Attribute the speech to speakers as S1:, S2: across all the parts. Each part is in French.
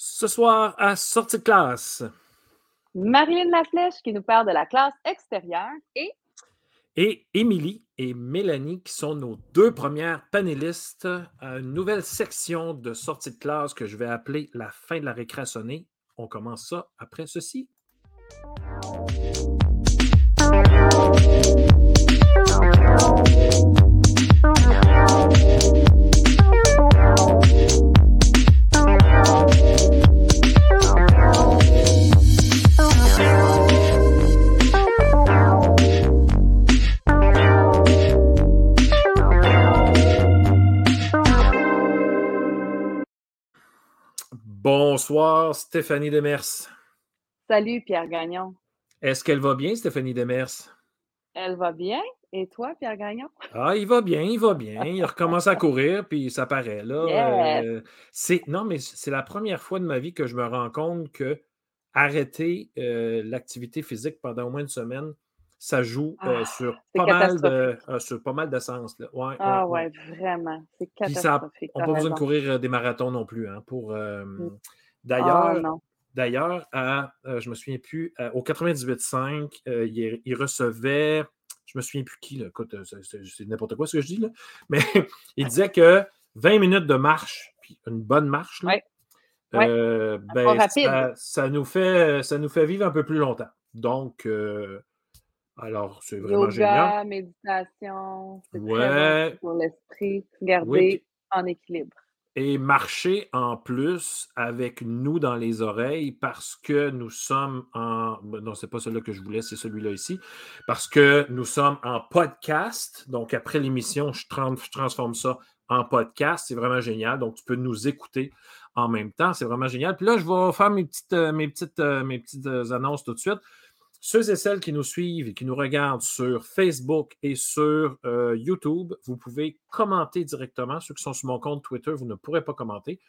S1: Ce soir, à sortie de classe,
S2: Marilyn Laflèche qui nous parle de la classe extérieure et
S1: et Émilie et Mélanie qui sont nos deux premières panélistes à une nouvelle section de sortie de classe que je vais appeler la fin de la récréationnée. On commence ça après ceci. Bonsoir, Stéphanie Demers.
S2: salut Pierre Gagnon.
S1: Est-ce qu'elle va bien, Stéphanie Demers?
S2: Elle va bien. Et toi, Pierre Gagnon?
S1: Ah, il va bien, il va bien. Il recommence à courir, puis ça paraît. Là,
S2: Yes.
S1: Euh, c'est, non, mais c'est la première fois de ma vie que je me rends compte que arrêter euh, l'activité physique pendant au moins une semaine, ça joue
S2: Ah,
S1: sur, pas mal de, sur pas mal de sens. Là. Ouais,
S2: Ah
S1: ouais,
S2: vraiment. C'est catastrophique.
S1: on n'a pas besoin de courir des marathons non plus. Hein, pour,
S2: Mm. Ah
S1: D'ailleurs. D'ailleurs, à, euh, je me souviens plus, au 98.5, euh, il, il recevait, je me souviens plus qui, là, écoute, c'est- n'importe quoi ce que je dis, là, mais il disait que 20 minutes de marche, puis une bonne marche, là,
S2: Ouais. Ouais. Pas
S1: ben, ça, ça nous fait, ça nous fait vivre un peu plus longtemps. Donc, alors, c'est vraiment génial.
S2: Yoga, méditation, c'est très
S1: Ouais.
S2: bon pour l'esprit. Garder
S1: Oui,
S2: en équilibre.
S1: et marcher en plus avec nous dans les oreilles parce que nous sommes en. ben Non, c'est pas celui-là que je voulais, c'est celui-là ici. Parce que nous sommes en podcast. Donc, après l'émission, je transforme ça en podcast. C'est vraiment génial. Donc, tu peux nous écouter en même temps. C'est vraiment génial. Puis là, je vais faire mes petites, euh, mes petites, euh, mes petites euh, annonces tout de suite. Ceux et celles qui nous suivent et qui nous regardent sur Facebook et sur euh, YouTube, vous pouvez commenter directement. Ceux qui sont sur mon compte Twitter, vous ne pourrez pas commenter,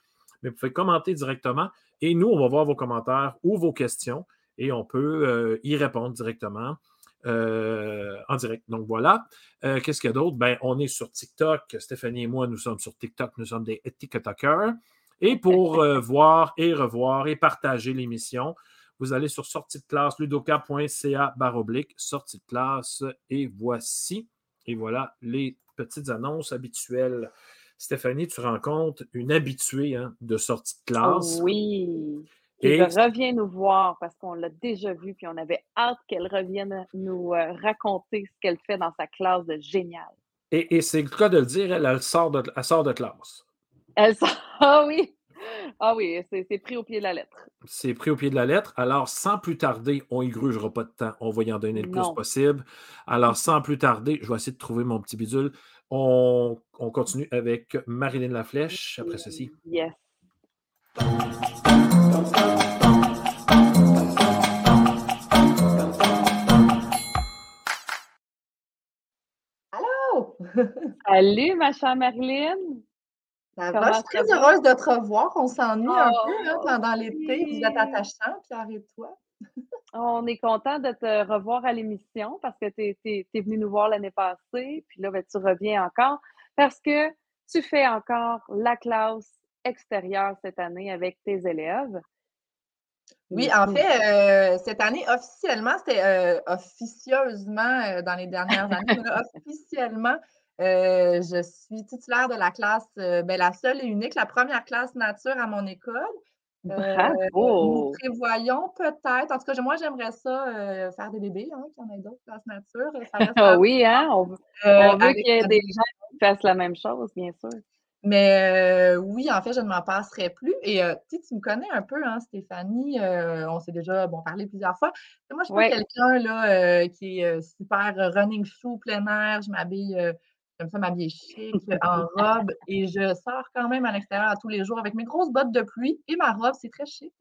S1: mais vous pouvez commenter directement et nous, on va voir vos commentaires ou vos questions et on peut euh, y répondre directement euh, en direct. Donc voilà. Euh, Qu'est-ce qu'il y a d'autre? Ben, on est sur TikTok. Stéphanie et moi, nous sommes sur TikTok. Nous sommes des TikTokers. Et pour euh, voir et revoir et partager l'émission, vous allez sur sortie de classe, ludoka.ca baroblique, sortie de classe, et voici, et voilà les petites annonces habituelles. Stéphanie, tu rencontres une habituée hein, de sortie de classe.
S2: Oui. Qui
S1: Et-
S2: revient nous voir parce qu'on l'a déjà vu, puis on avait hâte qu'elle revienne nous euh, raconter ce qu'elle fait dans sa classe de génial.
S1: Et, et c'est le cas de le dire, elle, elle sort, de, elle sort de classe.
S2: Elle sort- Ah oui! Ah oui, c'est pris au pied de la lettre.
S1: C'est pris au pied de la lettre. Alors, sans plus tarder, on y grugera pas de temps. On va y en donner le plus possible. Alors, sans plus tarder, je vais essayer de trouver mon petit bidule. On, on continue avec Marilyn Laflèche après ceci.
S2: Yes.
S3: Oh!
S2: Salut, ma chère Marilyn!
S3: Ça
S2: Comment
S3: va, je suis très heureuse de te revoir. On s'ennuie un peu hein,
S2: Oh,
S3: pendant l'été. Vous êtes
S2: oui.
S3: attachant, Pierre et toi.
S2: On est content de te revoir à l'émission parce que tu es, venu nous voir l'année passée, puis là, ben, tu reviens encore parce que tu fais encore la classe extérieure cette année avec tes élèves.
S3: Oui, en fait, euh, cette année, officiellement, c'était euh, officieusement euh, dans les dernières années, mais là, officiellement, euh, je suis titulaire de la classe, euh, ben, la seule et unique, la première classe nature à mon école. Euh, nous
S2: Bravo!
S3: prévoyons peut-être, en tout cas, moi, j'aimerais ça faire des bébés, hein, qu'il y en ait d'autres classes nature. Ça
S2: oui, hein? On, veut- on veut
S3: avec
S2: qu'il y ait des gens qui fassent la même chose, bien sûr.
S3: Mais euh, oui, en fait, je ne m'en passerai plus. Et euh, tu me connais un peu, hein, Stéphanie. euh, on s'est déjà bon, parlé plusieurs fois. Et moi, je suis
S2: Ouais.
S3: quelqu'un là, qui est super running shoe plein air. Je m'habille, j'aime ça m'habiller chic, euh, en robe. Et je sors quand même à l'extérieur à tous les jours avec mes grosses bottes de pluie et ma robe. C'est très chic.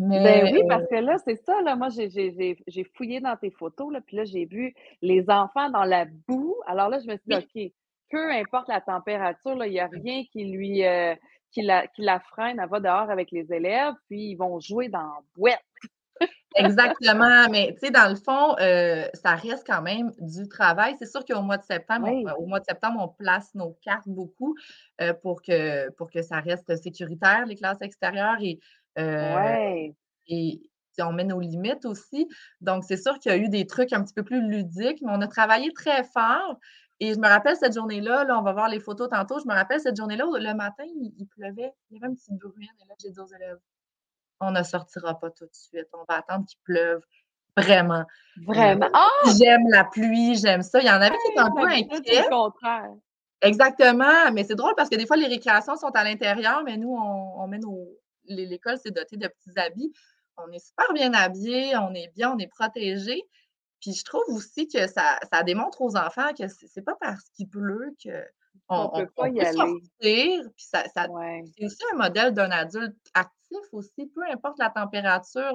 S3: Mais
S2: Ben oui,
S3: euh,
S2: parce que là, c'est ça, là. Moi, j'ai- fouillé dans tes photos, là, puis là, j'ai vu les enfants dans la boue. Alors là, je me suis dit, OK, peu importe la température, il n'y a rien qui lui euh, qui, la, qui la freine. Elle va dehors avec les élèves, puis ils vont jouer dans la boîte.
S3: Exactement, mais tu sais, dans le fond, euh, ça reste quand même du travail. C'est sûr qu'au mois de septembre,
S2: Oui.
S3: on, au mois de septembre, on place nos cartes beaucoup euh, pour, que, pour que ça reste sécuritaire, les classes extérieures. Et
S2: ouais.
S3: Et on met nos limites aussi. Donc, c'est sûr qu'il y a eu des trucs un petit peu plus ludiques, mais on a travaillé très fort. Et je me rappelle cette journée-là, là, on va voir les photos tantôt, je me rappelle cette journée-là, le matin, il, pleuvait, il y avait un petit bruit, et là, j'ai dit aux élèves, on ne sortira pas tout de suite, on va attendre qu'il pleuve. Vraiment.
S2: Vraiment. Ah!
S3: J'aime la pluie, j'aime ça. Il y en avait qui étaient un peu inquiets. contraire. Exactement, mais c'est drôle parce que des fois, les récréations sont à l'intérieur, mais nous, on, on met nos. L'école, c'est doté de petits habits. On est super bien habillés, on est bien, on est protégés. Puis je trouve aussi que ça, ça démontre aux enfants que c'est pas parce qu'il pleut que on, peut pas y aller. Sortir, puis ça, ça c'est aussi un modèle d'un adulte actif aussi, peu importe la température.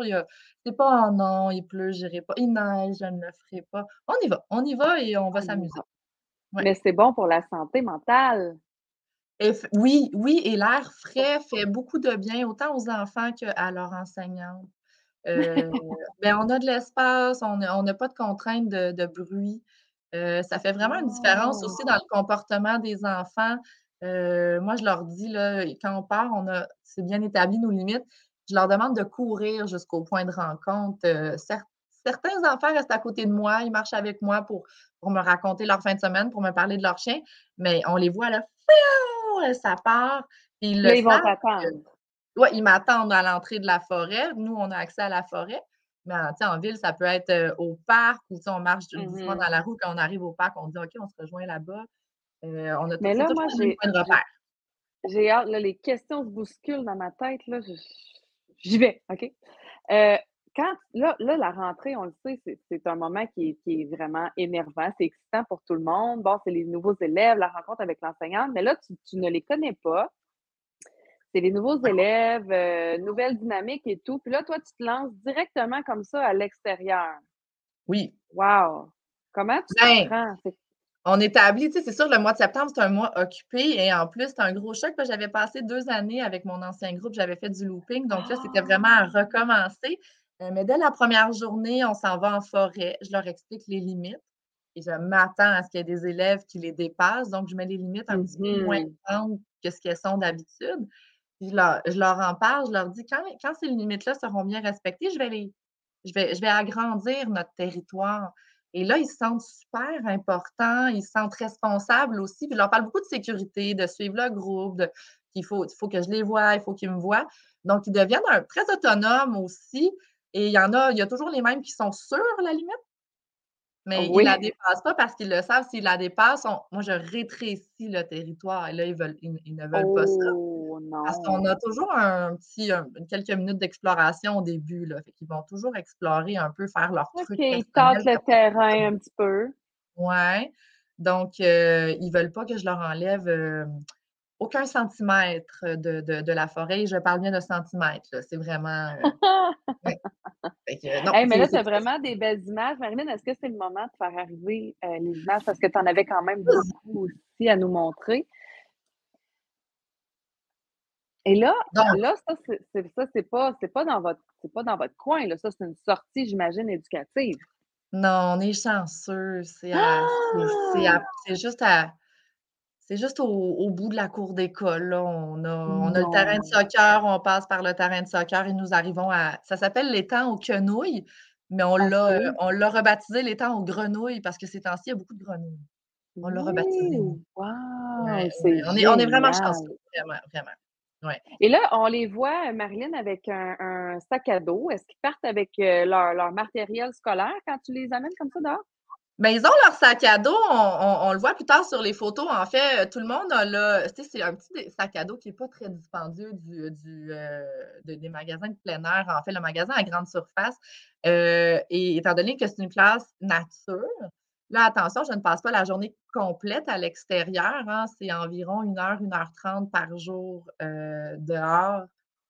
S3: C'est pas oh non, il pleut, j'irai pas. Il neige, je ne le ferai pas. On y va, on y va et on va s'amuser.
S2: Mais c'est bon pour la santé mentale.
S3: oui, oui, et l'air frais fait beaucoup de bien autant aux enfants qu'à leurs enseignantes. Euh, ben, on a de l'espace, on n'a pas de contraintes de, bruit. Euh, ça fait vraiment une différence aussi dans le comportement des enfants. Euh, moi, je leur dis, là, quand on part, on a, c'est bien établi nos limites. Je leur demande de courir jusqu'au point de rencontre. certains enfants restent à côté de moi, ils marchent avec moi pour, pour me raconter leur fin de semaine, pour me parler de leur chien, mais on les voit là, ça part.
S2: Ils, ils vont attendre.
S3: Oui, ils m'attendent à l'entrée de la forêt. Nous, on a accès à la forêt. Mais en ville, ça peut être au parc ou on marche mmh dans la rue. Quand on arrive au parc, on dit OK, on se rejoint là-bas. Euh, on a
S2: Mais là, moi, j'ai J'ai hâte, les questions se bousculent dans ma tête. Là, j'y vais, OK? Euh, quand, là, là, la rentrée, on le sait, c'est un moment qui est, vraiment énervant, c'est excitant pour tout le monde. Bon, c'est les nouveaux élèves, la rencontre avec l'enseignante, mais là, tu, ne les connais pas c'est les nouveaux élèves, euh, nouvelle dynamique et tout. Puis là, toi, tu te lances directement comme ça à l'extérieur.
S3: Oui.
S2: Wow! Comment tu ben, comprends?
S3: On établit, tu sais, c'est sûr, le mois de septembre, c'est un mois occupé et en plus, c'est un gros choc. J'avais passé deux années avec mon ancien groupe, j'avais fait du looping. Donc là, c'était vraiment à ah! recommencer. Euh, mais dès la première journée, on s'en va en forêt. Je leur explique les limites et je m'attends à ce qu'il y ait des élèves qui les dépassent. Donc, je mets les limites un petit peu moins mmh grandes que ce qu'elles sont d'habitude je leur, en parle, je leur dis quand, ces limites-là seront bien respectées, je vais, agrandir notre territoire. Et là, ils se sentent super importants, ils se sentent responsables aussi. Puis je leur parle beaucoup de sécurité, de suivre le groupe, qu'il faut, faut que je les voie, il faut qu'ils me voient. Donc, ils deviennent très autonomes aussi. Et il y en a, il y a toujours les mêmes qui sont sur la limite, mais ils ne la dépassent pas parce qu'ils le savent. S'ils la dépassent, moi, je rétrécis le territoire. Et là, ils, veulent, ils, ne veulent pas ça. Oh, parce qu'on a toujours un petit, quelques minutes d'exploration au début. Là. Fait qu'ils vont toujours explorer un peu, faire leur truc.
S2: Ils tentent le terrain un petit peu.
S3: Oui. Donc, euh, ils ne veulent pas que je leur enlève aucun centimètre de, de, la forêt. Je parle bien de centimètres. C'est vraiment.
S2: Euh, mais là, c'est vraiment des belles images. Marilyn, est-ce que c'est le moment de faire arriver euh, les images? Parce que tu en avais quand même beaucoup aussi à nous montrer. Et là, là ça, c'est, ça, c'est pas, pas, dans votre, pas dans votre coin. Là. Ça, c'est une sortie, j'imagine, éducative.
S3: Non, on est chanceux. C'est, c'est juste à c'est juste au, bout de la cour d'école. On a, on a le terrain de soccer, on passe par le terrain de soccer et nous arrivons à. Ça s'appelle l'étang aux quenouilles, mais on l'a, on l'a rebaptisé l'étang aux grenouilles parce que ces temps-ci, il y a beaucoup de grenouilles. On l'a rebaptisé.
S2: Wow,
S3: on, est, on est vraiment chanceux, vraiment, vraiment. Ouais.
S2: Et là, on les voit, Marilyn, avec un, sac à dos. Est-ce qu'ils partent avec euh, leur, leur matériel scolaire quand tu les amènes comme ça dehors?
S3: Ben, ils ont leur sac à dos. On, le voit plus tard sur les photos. En fait, euh, tout le monde a là. C'est un petit sac à dos qui n'est pas très dispendieux du, du euh, des magasins de plein air. En fait, le magasin à grande surface. Euh, et étant donné que c'est une classe nature, là, attention, je ne passe pas la journée complète à l'extérieur. Hein. c'est environ une heure, une heure trente par jour dehors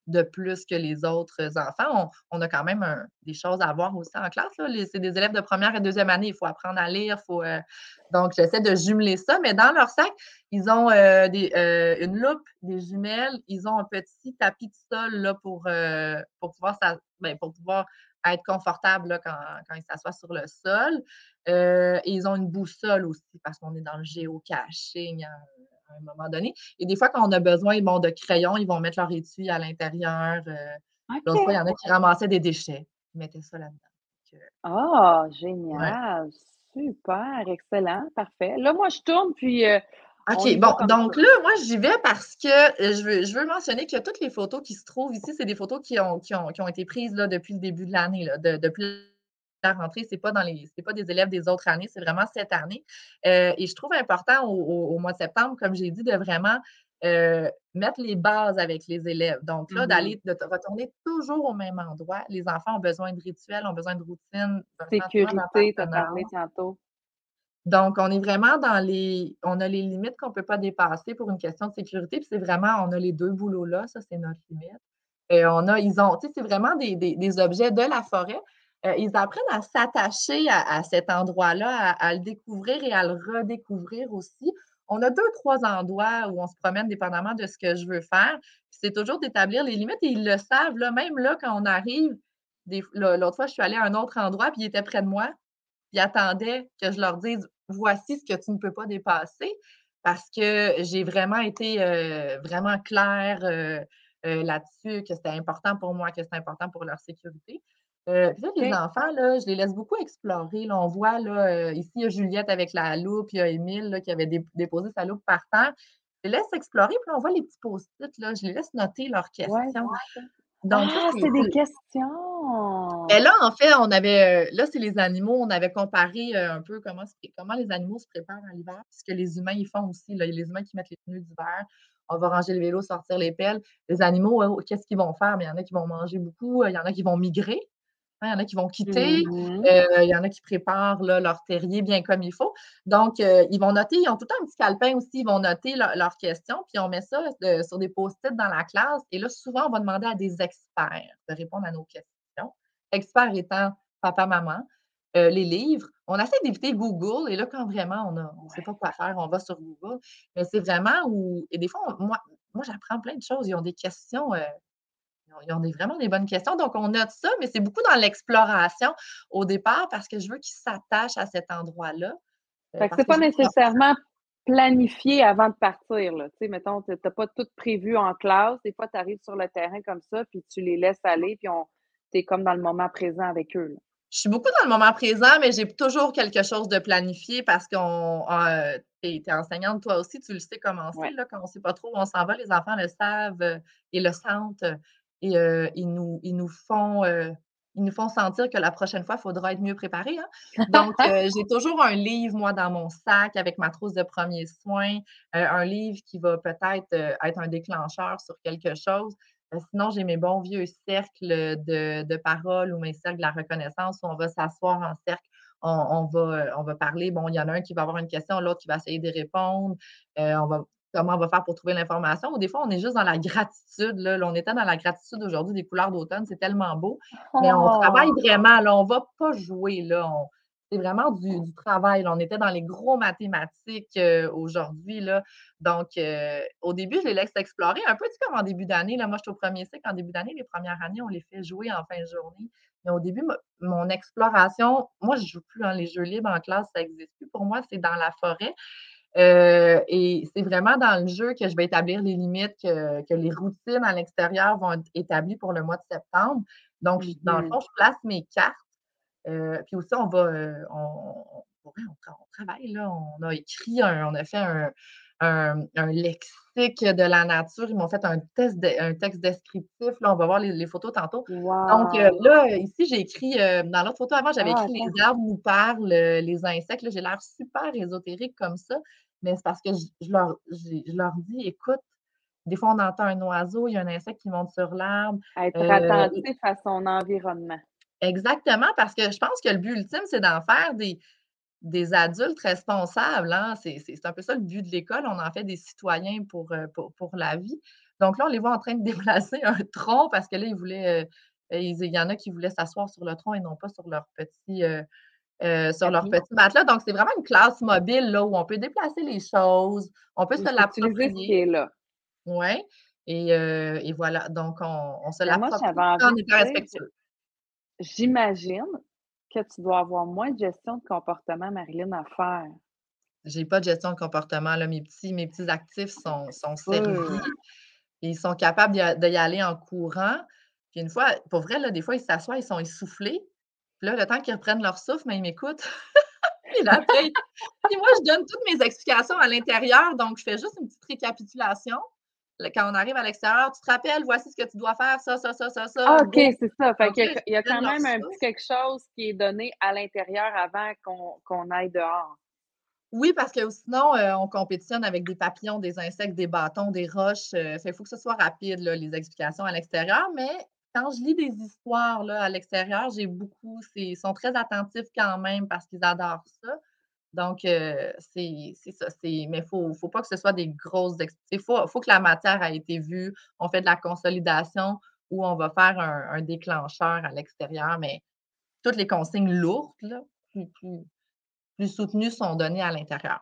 S3: de plus que les autres enfants. On, a quand même des choses à voir aussi en classe. C'est des élèves de première et deuxième année. Il faut apprendre à lire. Euh, donc, j'essaie de jumeler ça. Mais dans leur sac, ils ont euh, euh, une loupe, des jumelles. Ils ont un petit tapis de sol ben, pour pouvoir être confortable quand, ils s'assoient sur le sol. ils ont une boussole aussi parce qu'on est dans le géocaching. Hein à un moment donné. Et des fois, quand on a besoin bon, de crayons, ils vont mettre leur étui à l'intérieur. Euh, L'autre fois, il y en a qui ramassaient des déchets, ils mettaient ça là-dedans.
S2: Ah, génial! Super, excellent, parfait. Là, moi, je tourne, puis euh,
S3: OK, bon, donc là, moi, j'y vais parce que euh, je veux, je veux mentionner que toutes les photos qui se trouvent ici, c'est des photos qui ont, qui ont, été prises là, depuis le début de l'année, depuis la rentrée. Ce n'est pas, dans les, pas des élèves des autres années, c'est vraiment cette année. Euh, et je trouve important au, mois de septembre, comme j'ai dit, de vraiment euh, mettre les bases avec les élèves. Donc là, d'aller, mm-hmm. de retourner toujours au même endroit. Les enfants ont besoin de rituels, ont besoin de routine.
S2: Sécurité, tu as parlé tantôt.
S3: Donc, on est vraiment dans les. On a les limites qu'on ne peut pas dépasser pour une question de sécurité. Puis c'est vraiment, on a les deux boulots-là, ça, c'est notre limite. Et on a, ils ont, tu sais, c'est vraiment des, objets de la forêt. Euh, ils apprennent à s'attacher à, cet endroit-là, à, le découvrir et à le redécouvrir aussi. On a deux, trois endroits où on se promène dépendamment de ce que je veux faire. C'est toujours d'établir les limites et ils le savent. Là, même là, quand on arrive, l'autre fois, je suis allée à un autre endroit, puis ils étaient près de moi ils attendaient que je leur dise voici ce que tu ne peux pas dépasser parce que j'ai vraiment été euh, vraiment claire euh, là-dessus, que c'était important pour moi, que c'était important pour leur sécurité. Puis là, les enfants, là, je les laisse beaucoup explorer. Là, on voit là, ici, il y a Juliette avec la loupe, il y a Émile qui avait déposé sa loupe par terre. Je les laisse explorer, puis on voit les petits post-it, je les laisse noter leurs questions.
S2: Donc, ah, c'est des questions.
S3: Mais là, en fait, on avait, euh, là, c'est les animaux, on avait comparé euh, un peu comment, comment les animaux se préparent à l'hiver, puisque les humains, ils font aussi. Là, les humains qui mettent les pneus d'hiver, on va ranger le vélo, sortir les pelles. Les animaux, qu'est-ce qu'ils vont faire? Mais il y en a qui vont manger beaucoup, il y en a qui vont migrer. Hein, il y en a qui vont quitter, mmh euh, il y en a qui préparent leur terrier bien comme il faut. Donc, euh, ils vont noter, ils ont tout un petit calepin aussi, ils vont noter leurs questions, puis on met ça euh, sur des post-it dans la classe. Et là, souvent, on va demander à des experts de répondre à nos questions. Experts étant papa, maman, les livres. On essaie d'éviter Google, et là, quand vraiment on ne sait pas quoi faire, on va sur Google. Mais c'est vraiment où, et des fois, moi, moi j'apprends plein de choses. Ils ont des questions ils ont vraiment des bonnes questions. Donc, on note ça, mais c'est beaucoup dans l'exploration au départ parce que je veux qu'ils s'attachent à cet endroit-là.
S2: Euh, fait que c'est pas nécessairement planifié avant de partir. Là. Tu sais, mettons, tu n'as pas tout prévu en classe. Des fois, tu arrives sur le terrain comme ça, puis tu les laisses aller, puis tu es comme dans le moment présent avec eux.
S3: Je suis beaucoup dans le moment présent, mais j'ai toujours quelque chose de planifié parce qu'on euh, tu es, enseignante, toi aussi, tu le sais comment c'est, là, quand on ne sait pas trop où on s'en va, les enfants le savent euh, et le sentent et ils, nous, ils, nous font, ils nous font sentir que la prochaine fois, il faudra être mieux préparé. Hein. Donc, j'ai toujours un livre, moi, dans mon sac avec ma trousse de premiers soins, un livre qui va peut-être être un déclencheur sur quelque chose. sinon, j'ai mes bons vieux cercles de, de paroles ou mes cercles de la reconnaissance où on va s'asseoir en cercle on, va, on va parler. Bon, il y en a un qui va avoir une question, l'autre qui va essayer de répondre. on va comment on va faire pour trouver l'information. Ou des fois, on est juste dans la gratitude. Là. on était dans la gratitude aujourd'hui des couleurs d'automne. C'est tellement beau. Mais on travaille oh! vraiment. Là, on ne va pas jouer. Là. c'est vraiment du, travail. On était dans les gros mathématiques euh, aujourd'hui. Là. Donc, euh, au début, je les laisse explorer. Un peu comme en début d'année. Là. Moi, je suis au premier cycle. En début d'année, les premières années, on les fait jouer en fin de journée. Mais au début, mon exploration, moi, je ne joue plus dans les jeux libres en classe, ça n'existe plus. Pour moi, c'est dans la forêt. Euh, et c'est vraiment dans le jeu que je vais établir les limites, que, les routines à l'extérieur vont être établies pour le mois de septembre. Donc, dans le mmh fond, je place mes cartes. Euh, puis aussi, on va, euh, on, travaille, là. On a écrit, on a fait un, lexique de la nature. Ils m'ont fait un, test un texte descriptif. Là, on va voir les, photos tantôt. Donc là, ici, j'ai écrit, dans l'autre photo avant, j'avais ah, écrit Les arbres nous parlent, les insectes. J'ai l'air super ésotérique comme ça mais c'est parce que je, leur, dis, écoute, des fois, on entend un oiseau, il y a un insecte qui monte sur l'arbre.
S2: Être euh, attentif à son environnement.
S3: Exactement, parce que je pense que le but ultime, c'est d'en faire des, des adultes responsables. Hein. C'est un peu ça le but de l'école. On en fait des citoyens pour, euh, pour, la vie. Donc là, on les voit en train de déplacer un tronc parce que là, ils voulaient, euh, il y en a qui voulaient s'asseoir sur le tronc et non pas sur leur petit, euh, sur leur petit matelas. Donc, c'est vraiment une classe mobile là, où on peut déplacer les choses, on peut se l'approprier.
S2: là.
S3: Oui. Et, euh, et, voilà. Donc, on, on se l'approprie en étant respectueux.
S2: J'imagine que tu dois avoir moins de gestion de comportement, Marilyn, à faire?
S3: J'ai pas de gestion de comportement. Là. Mes, petits, mes petits actifs sont, sont servis. Ils sont capables d'y aller en courant. Puis une fois, pour vrai, là, des fois, ils s'assoient, ils sont essoufflés. Puis là, le temps qu'ils reprennent leur souffle, mais ils m'écoutent. puis après, puis moi, je donne toutes mes explications à l'intérieur, donc je fais juste une petite récapitulation. Quand on arrive à l'extérieur, tu te rappelles, voici ce que tu dois faire, ça, ça, ça, ça, ça.
S2: Ah, OK, c'est ça. Fait qu'il y a, quand même un petit quelque chose qui est donné à l'intérieur avant qu'on aille dehors.
S3: Oui, parce que sinon, euh, on compétitionne avec des papillons, des insectes, des bâtons, des roches. Euh, il faut que ce soit rapide, les explications à l'extérieur. Mais quand je lis des histoires là, à l'extérieur, j'ai beaucoup, ils sont très attentifs quand même parce qu'ils adorent ça. Donc, euh, c'est ça. Mais il ne faut, faut, pas que ce soit des grosses Il faut, faut, que la matière ait été vue. On fait de la consolidation ou on va faire un, déclencheur à l'extérieur, mais toutes les consignes lourdes, là, plus soutenus sont donnés à l'intérieur.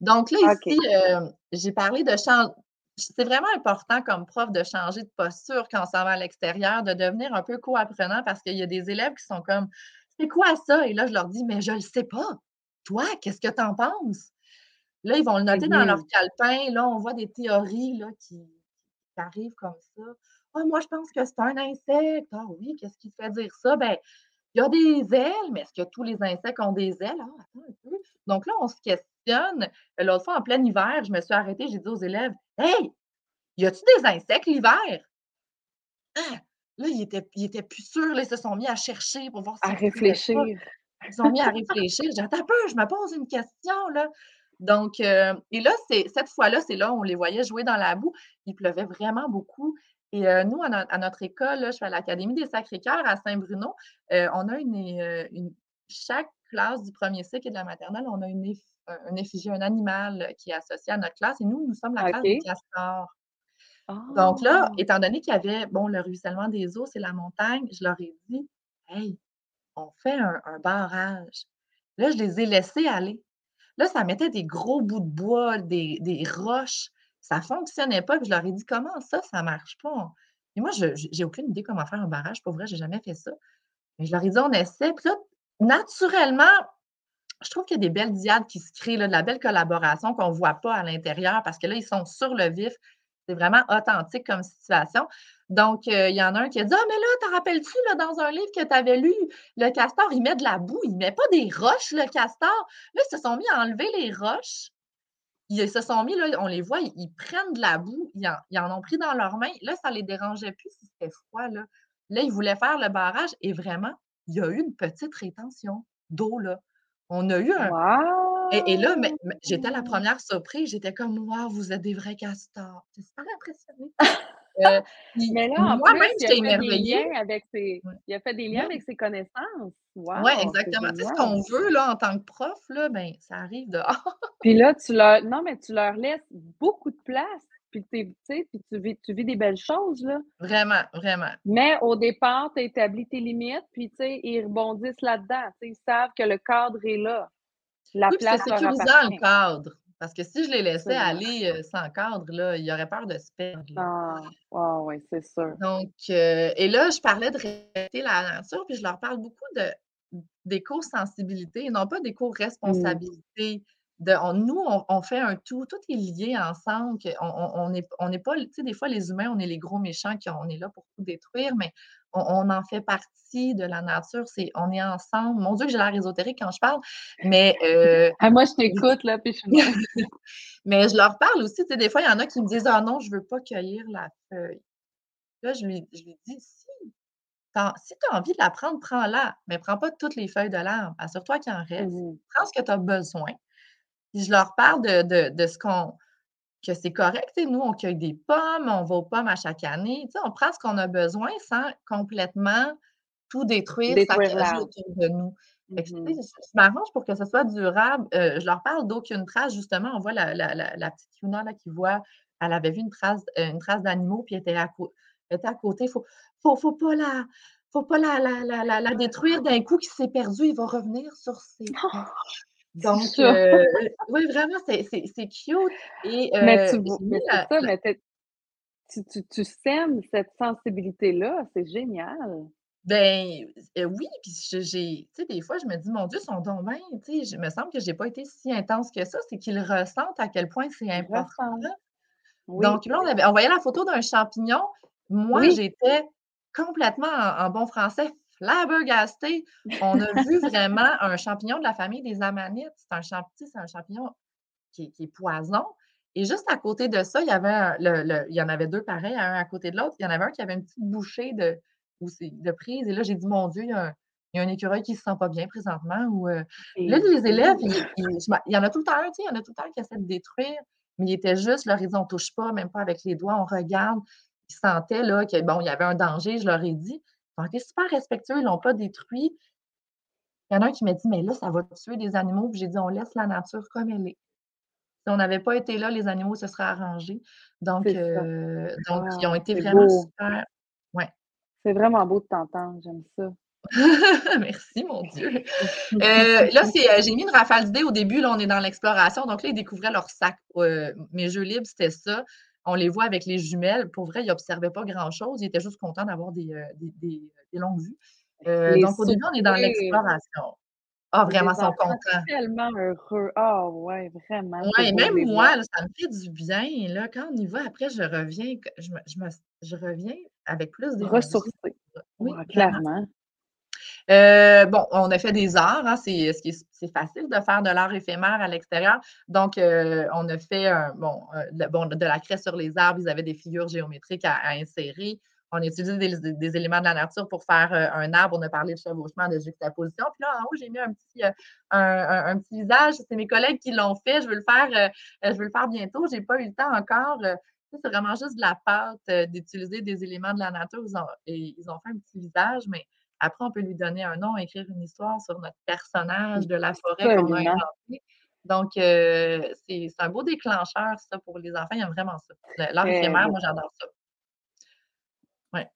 S3: Donc là, ici, euh, j'ai parlé de changer. C'est vraiment important comme prof de changer de posture quand on s'en va à l'extérieur, de devenir un peu co-apprenant parce qu'il y a des élèves qui sont comme C'est quoi ça? Et là, je leur dis Mais je ne le sais pas. Toi, qu'est-ce que tu en penses? Là, ils vont le noter dans leur calepin. Là, on voit des théories là, qui, arrivent comme ça. Ah, moi, je pense que c'est un insecte. Ah oui, qu'est-ce qui te fait dire ça? Ben, il y a des ailes, mais est-ce que tous les insectes ont des ailes? Ah, attends un peu. Donc là, on se questionne. L'autre fois, en plein hiver, je me suis arrêtée, j'ai dit aux élèves Hey, y a-tu des insectes l'hiver? Ah! Là, ils étaient, ils étaient plus sûrs, là, ils se sont mis à chercher pour voir
S2: si. À réfléchir.
S3: Ils se sont mis à réfléchir. J'ai dit Attends un peu, je me pose une question, là. Donc, euh, et là, cette fois-là, c'est là où on les voyait jouer dans la boue. Il pleuvait vraiment beaucoup. Et nous, à, notre école, je suis à l'Académie des Sacrés-Cœurs à Saint-Bruno, on a une, chaque classe du premier cycle et de la maternelle, on a une, effigie, un animal qui est associé à notre classe. Et nous, nous sommes la classe des castors. Donc là, ah! étant donné qu'il y avait, bon, le ruissellement des eaux, c'est la montagne, je leur ai dit, hey, on fait un, barrage. Là, je les ai laissés aller. Là, ça mettait des gros bouts de bois, des roches. Ça ne fonctionnait pas. Je leur ai dit comment ça, ça ne marche pas? Et moi, je n'ai aucune idée comment faire un barrage. Pour vrai, je n'ai jamais fait ça. Mais je leur ai dit on essaie. Puis là, naturellement, je trouve qu'il y a des belles diades qui se créent, de la belle collaboration qu'on ne voit pas à l'intérieur parce que là, ils sont sur le vif. C'est vraiment authentique comme situation. Donc, euh, il y en a un qui a dit Ah, mais là, te rappelles-tu, dans un livre que tu avais lu, le castor, il met de la boue, il ne met pas des roches, le castor. Là, ils se sont mis à enlever les roches ils se sont mis, là, on les voit, ils, prennent de la boue, ils en, ont pris dans leurs mains. Là, ça ne les dérangeait plus si c'était froid. Là. là, ils voulaient faire le barrage et vraiment, il y a eu une petite rétention d'eau. Là. On a eu un. Et, là, j'étais la première surprise. J'étais comme, waouh, vous êtes des vrais castors. J'étais super impressionnée.
S2: Euh, mais là, moi-même, j'étais émerveillée. Avec ses... Il a fait des liens avec ses connaissances.
S3: oui, exactement. Tu sais, ce qu'on veut là, en tant que prof, là, ben, ça arrive dehors.
S2: puis là, tu leur. Non, mais tu leur laisses beaucoup de place. Puis, puis tu, vis, tu vis des belles choses, là.
S3: Vraiment, vraiment.
S2: Mais au départ, tu établis tes limites, puis tu sais, ils rebondissent là-dedans. Ils savent que le cadre est là.
S3: La place c'est sécurisant, le cadre. Parce que si je les laissais aller euh, sans cadre, là, il y aurait peur de se perdre.
S2: Ah, oui, c'est sûr.
S3: Donc, euh, et là, je parlais de respecter la nature, puis je leur parle beaucoup de d'éco-sensibilité, non pas d'éco-responsabilité. De, nous, on, fait un tout, tout est lié ensemble. On n'est on, pas, tu sais, des fois, les humains, on est les gros méchants, qui, on est là pour tout détruire, mais on, en fait partie de la nature. C'est, on est ensemble. Mon Dieu, que j'ai l'air ésotérique quand je parle, mais.
S2: Euh, ah, moi, je t'écoute, là, puis je
S3: Mais je leur parle aussi. Tu sais, des fois, il y en a qui me disent Ah non, je ne veux pas cueillir la feuille. Là, je lui, je lui dis Si, si tu as envie de la prendre, prends-la, mais prends pas toutes les feuilles de l'arbre. Assure-toi qu'il en reste. Mmh prends ce que tu as besoin. Puis je leur parle de, de ce qu'on que c'est correct. Nous, on cueille des pommes, on va aux pommes à chaque année. on prend ce qu'on a besoin sans complètement tout détruire, détruire autour de nous. Mmh je m'arrange pour que ce soit durable. Euh, je leur parle d'aucune trace, justement. On voit la, petite Yuna là, qui voit, elle avait vu une trace, euh, une trace d'animaux, puis elle était à, était à côté. Il faut, faut, faut pas la faut pas la, la, détruire d'un coup qui s'est perdu, il va revenir sur ses Donc, euh, oui, vraiment, c'est cute. Et,
S2: mais tu, mais ça, mais tu, tu, tu sèmes cette sensibilité-là, c'est génial.
S3: Ben euh, oui, puis j'ai, tu sais, des fois, je me dis, mon Dieu, son don tu sais, il me semble que je n'ai pas été si intense que ça, c'est qu'ils ressentent à quel point c'est important. Donc là, on, voyait la photo d'un champignon. Moi, j'étais complètement, en, bon français, flabbergasté. On a vu vraiment un champignon de la famille des amanites. C'est un, un champignon qui, est poison. Et juste à côté de ça, il y, avait le, il y en avait deux pareils, un à côté de l'autre. Il y en avait un qui avait une petite bouchée de, de prise. Et là, j'ai dit, mon Dieu, il y a un, il y a un écureuil qui ne se sent pas bien présentement. Ou, euh, là, les élèves, il, y en a tout le temps un, il y en a tout le temps qui essaie de détruire, mais il était juste, leur ils on ne touche pas, même pas avec les doigts, on regarde. Ils sentaient là, que, bon, il y avait un danger, je leur ai dit. Ils ont été super respectueux, ils ne l'ont pas détruit. Il y en a un qui m'a dit, mais là, ça va tuer des animaux. Puis j'ai dit, on laisse la nature comme elle est. Si on n'avait pas été là, les animaux se seraient arrangés. Donc, euh, donc ils ont été vraiment super. Ouais.
S2: C'est vraiment beau de t'entendre, j'aime ça.
S3: Merci, mon Dieu. Euh, là, c'est, euh, j'ai mis une rafale d'idées au début. Là, on est dans l'exploration. Donc là, ils découvraient leur sac. Euh, mes jeux libres, c'était ça. On les voit avec les jumelles. Pour vrai, ils n'observaient pas grand-chose. Ils étaient juste contents d'avoir des, des, longues vues. donc, au début, on est dans l'exploration. Ah, vraiment, ils sont contents.
S2: tellement heureux. Ah, ouais, vraiment.
S3: Oui, même moi, ça me fait du bien. Là, quand on y va, après, je reviens, je, je, reviens avec plus de
S2: ressources. Oui, clairement.
S3: Euh, bon, on a fait des arts, hein, c'est, facile de faire de l'art éphémère à l'extérieur. Donc, euh, on a fait euh, bon, de la craie sur les arbres, ils avaient des figures géométriques à, insérer. On a utilisé des, éléments de la nature pour faire un arbre. On a parlé de chevauchement, de juxtaposition. Puis là, en haut, j'ai mis un petit, un, petit visage. C'est mes collègues qui l'ont fait. Je veux le faire, je veux le faire bientôt. Je n'ai pas eu le temps encore. c'est vraiment juste de la pâte, d'utiliser des éléments de la nature. Ils ont, ils ont fait un petit visage, mais après, on peut lui donner un nom, écrire une histoire sur notre personnage de la forêt qu'on a inventé. Donc, euh, c'est un beau déclencheur, ça, pour les enfants. Ils aiment vraiment ça. L'art éphémère, moi, j'adore ça. Ouais.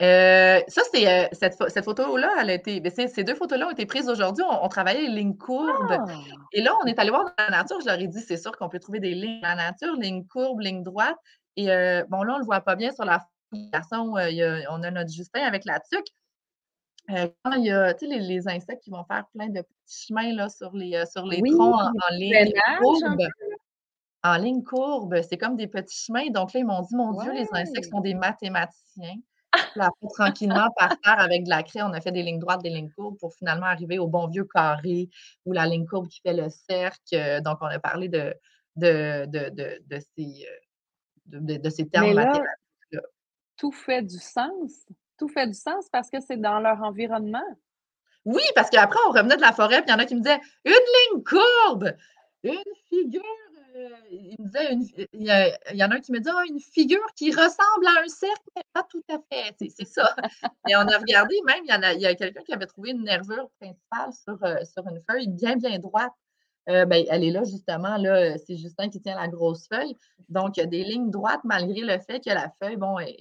S3: Euh, ça, c'est euh, cette, photo-là, elle a été. Ben, ces deux photos-là ont été prises aujourd'hui. On, travaillait les lignes courbes. Ah! Et là, on est allé voir dans la nature. Je leur ai dit, c'est sûr qu'on peut trouver des lignes dans la nature, lignes courbes, lignes droites. Et bon, là, on ne le voit pas bien sur la photo. on a notre Justin avec la tuque. Euh, quand il y a les, les, insectes qui vont faire plein de petits chemins là, sur les, euh, sur les troncs en, ligne courbe. En ligne courbe, c'est comme des petits chemins. Donc là, ils m'ont dit, mon Dieu, les insectes sont des mathématiciens. Là, tranquillement, par terre, avec de la craie, on a fait des lignes droites, des lignes courbes pour finalement arriver au bon vieux carré ou la ligne courbe qui fait le cercle. Donc, on a parlé de, de, de, de, de ces, euh, de, ces termes mathématiques-là.
S2: Tout fait du sens? Tout fait du sens parce que c'est dans leur environnement.
S3: Oui, parce qu'après, on revenait de la forêt, puis il y en a qui me disaient une ligne courbe, une figure. Euh, il, me disait il, y en a un qui me dit ah, une figure qui ressemble à un cercle, mais pas tout à fait. C'est ça. Et on a regardé, même, il y, a, il y a quelqu'un qui avait trouvé une nervure principale sur, euh, sur une feuille bien, bien droite. Euh, ben, elle est là, justement. Là, c'est Justin qui tient la grosse feuille. Donc, il y a des lignes droites malgré le fait que la feuille, bon, est,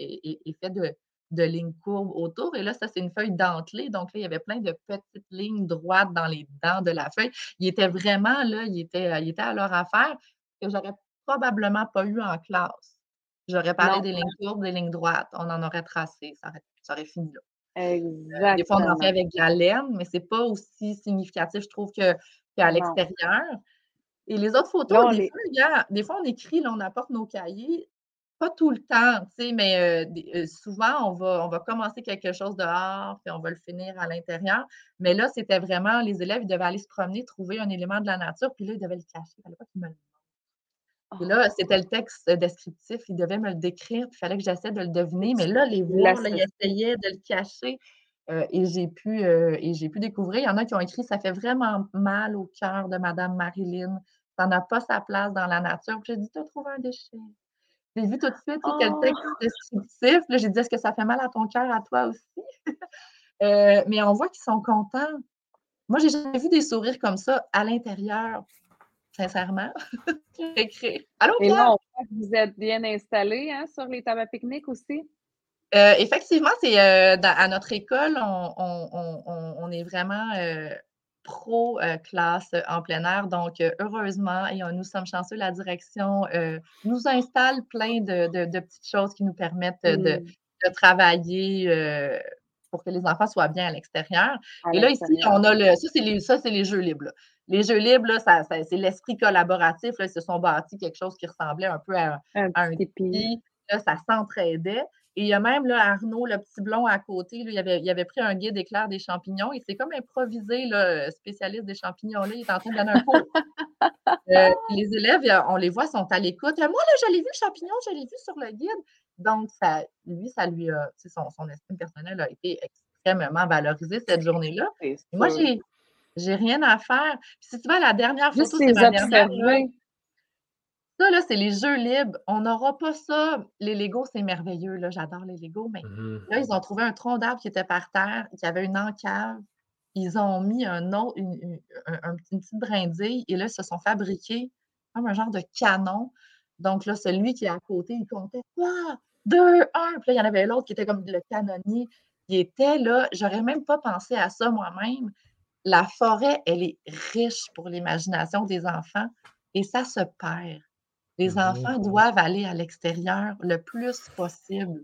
S3: est faite de, de lignes courbes autour. Et là, ça, c'est une feuille dentelée. Donc là, il y avait plein de petites lignes droites dans les dents de la feuille. Il était vraiment là, il était, euh, il était à leur affaire que j'aurais probablement pas eu en classe. J'aurais parlé des lignes courbes, des lignes droites. On en aurait tracé. Ça aurait, fini là.
S2: Exactement.
S3: Des fois, on en fait avec de la laine, mais c'est pas aussi significatif, je trouve, qu'à l'extérieur. Et les autres photos, des, fois, des, fois, on écrit, là, on apporte nos cahiers. Pas tout le temps, tu sais, mais souvent, on va, on va commencer quelque chose dehors, puis on va le finir à l'intérieur. Mais là, c'était vraiment, les élèves, ils devaient aller se promener, trouver un élément de la nature, puis là, ils devaient le cacher. Il fallait pas qu'ils me le et là, ah! c'était le texte descriptif, ils devaient me le décrire, puis il fallait que j'essaie de le deviner. Mais là, les voix, là, ils essayaient de le cacher. et j'ai pu, et j'ai pu découvrir. Il y en a qui ont écrit Ça fait vraiment mal au cœur de Madame Marilyn. Ça n'a pas sa place dans la nature. Puis j'ai dit Tu as trouvé un déchet. J'ai vu tout de suite quel texte descriptif. Là, j'ai dit, est-ce que ça fait mal à ton cœur, à toi aussi? Euh, mais on voit qu'ils sont contents. Moi, j'ai jamais vu des sourires comme ça à l'intérieur, sincèrement.
S2: Allô, Et là, on voit que vous êtes bien installés hein, sur les tables à pique-nique aussi?
S3: Euh, effectivement, c'est euh, à notre école, on, est vraiment pro-classe en plein air. Donc, heureusement, et nous sommes chanceux, la direction nous installe plein de, petites choses qui nous permettent de, travailler pour que les enfants soient bien à l'extérieur. et là, ici, on a le. Ça, c'est les, ça, les jeux libres. Les jeux libres, ça, c'est l'esprit collaboratif. Là, ils se sont bâtis quelque chose qui ressemblait un peu à, un, un Là, ça s'entraidait. Et il y a même là, Arnaud, le petit blond à côté, il, avait, il avait pris un guide éclair des champignons. Il s'est comme improvisé, là, spécialiste des champignons. Là, il est en train de donner un cours. Euh, les élèves, on les voit, sont à l'écoute. Moi, là, je l'ai vu, le champignon, je l'ai vu sur le guide. Donc, ça, lui, ça lui a, son, son estime personnelle a été extrêmement valorisée cette journée-là. Moi, j'ai, j'ai rien à faire. Puis si tu vois, la dernière photo, c'est ma dernière. Ça, là, c'est les jeux libres. On n'aura pas ça. Les Legos, c'est merveilleux. Là, j'adore les Legos, mais mmh là, ils ont trouvé un tronc d'arbre qui était par terre, qui avait une encave. Ils ont mis un autre, une, petite brindille et là, ils se sont fabriqués comme un genre de canon. Donc là, celui qui est à côté, il comptait 3, 2, 1. Puis là, il y en avait l'autre qui était comme le canonnier. Il était là, j'aurais même pas pensé à ça moi-même. La forêt, elle est riche pour l'imagination des enfants et ça se perd. Les mmh enfants doivent aller à l'extérieur le plus possible.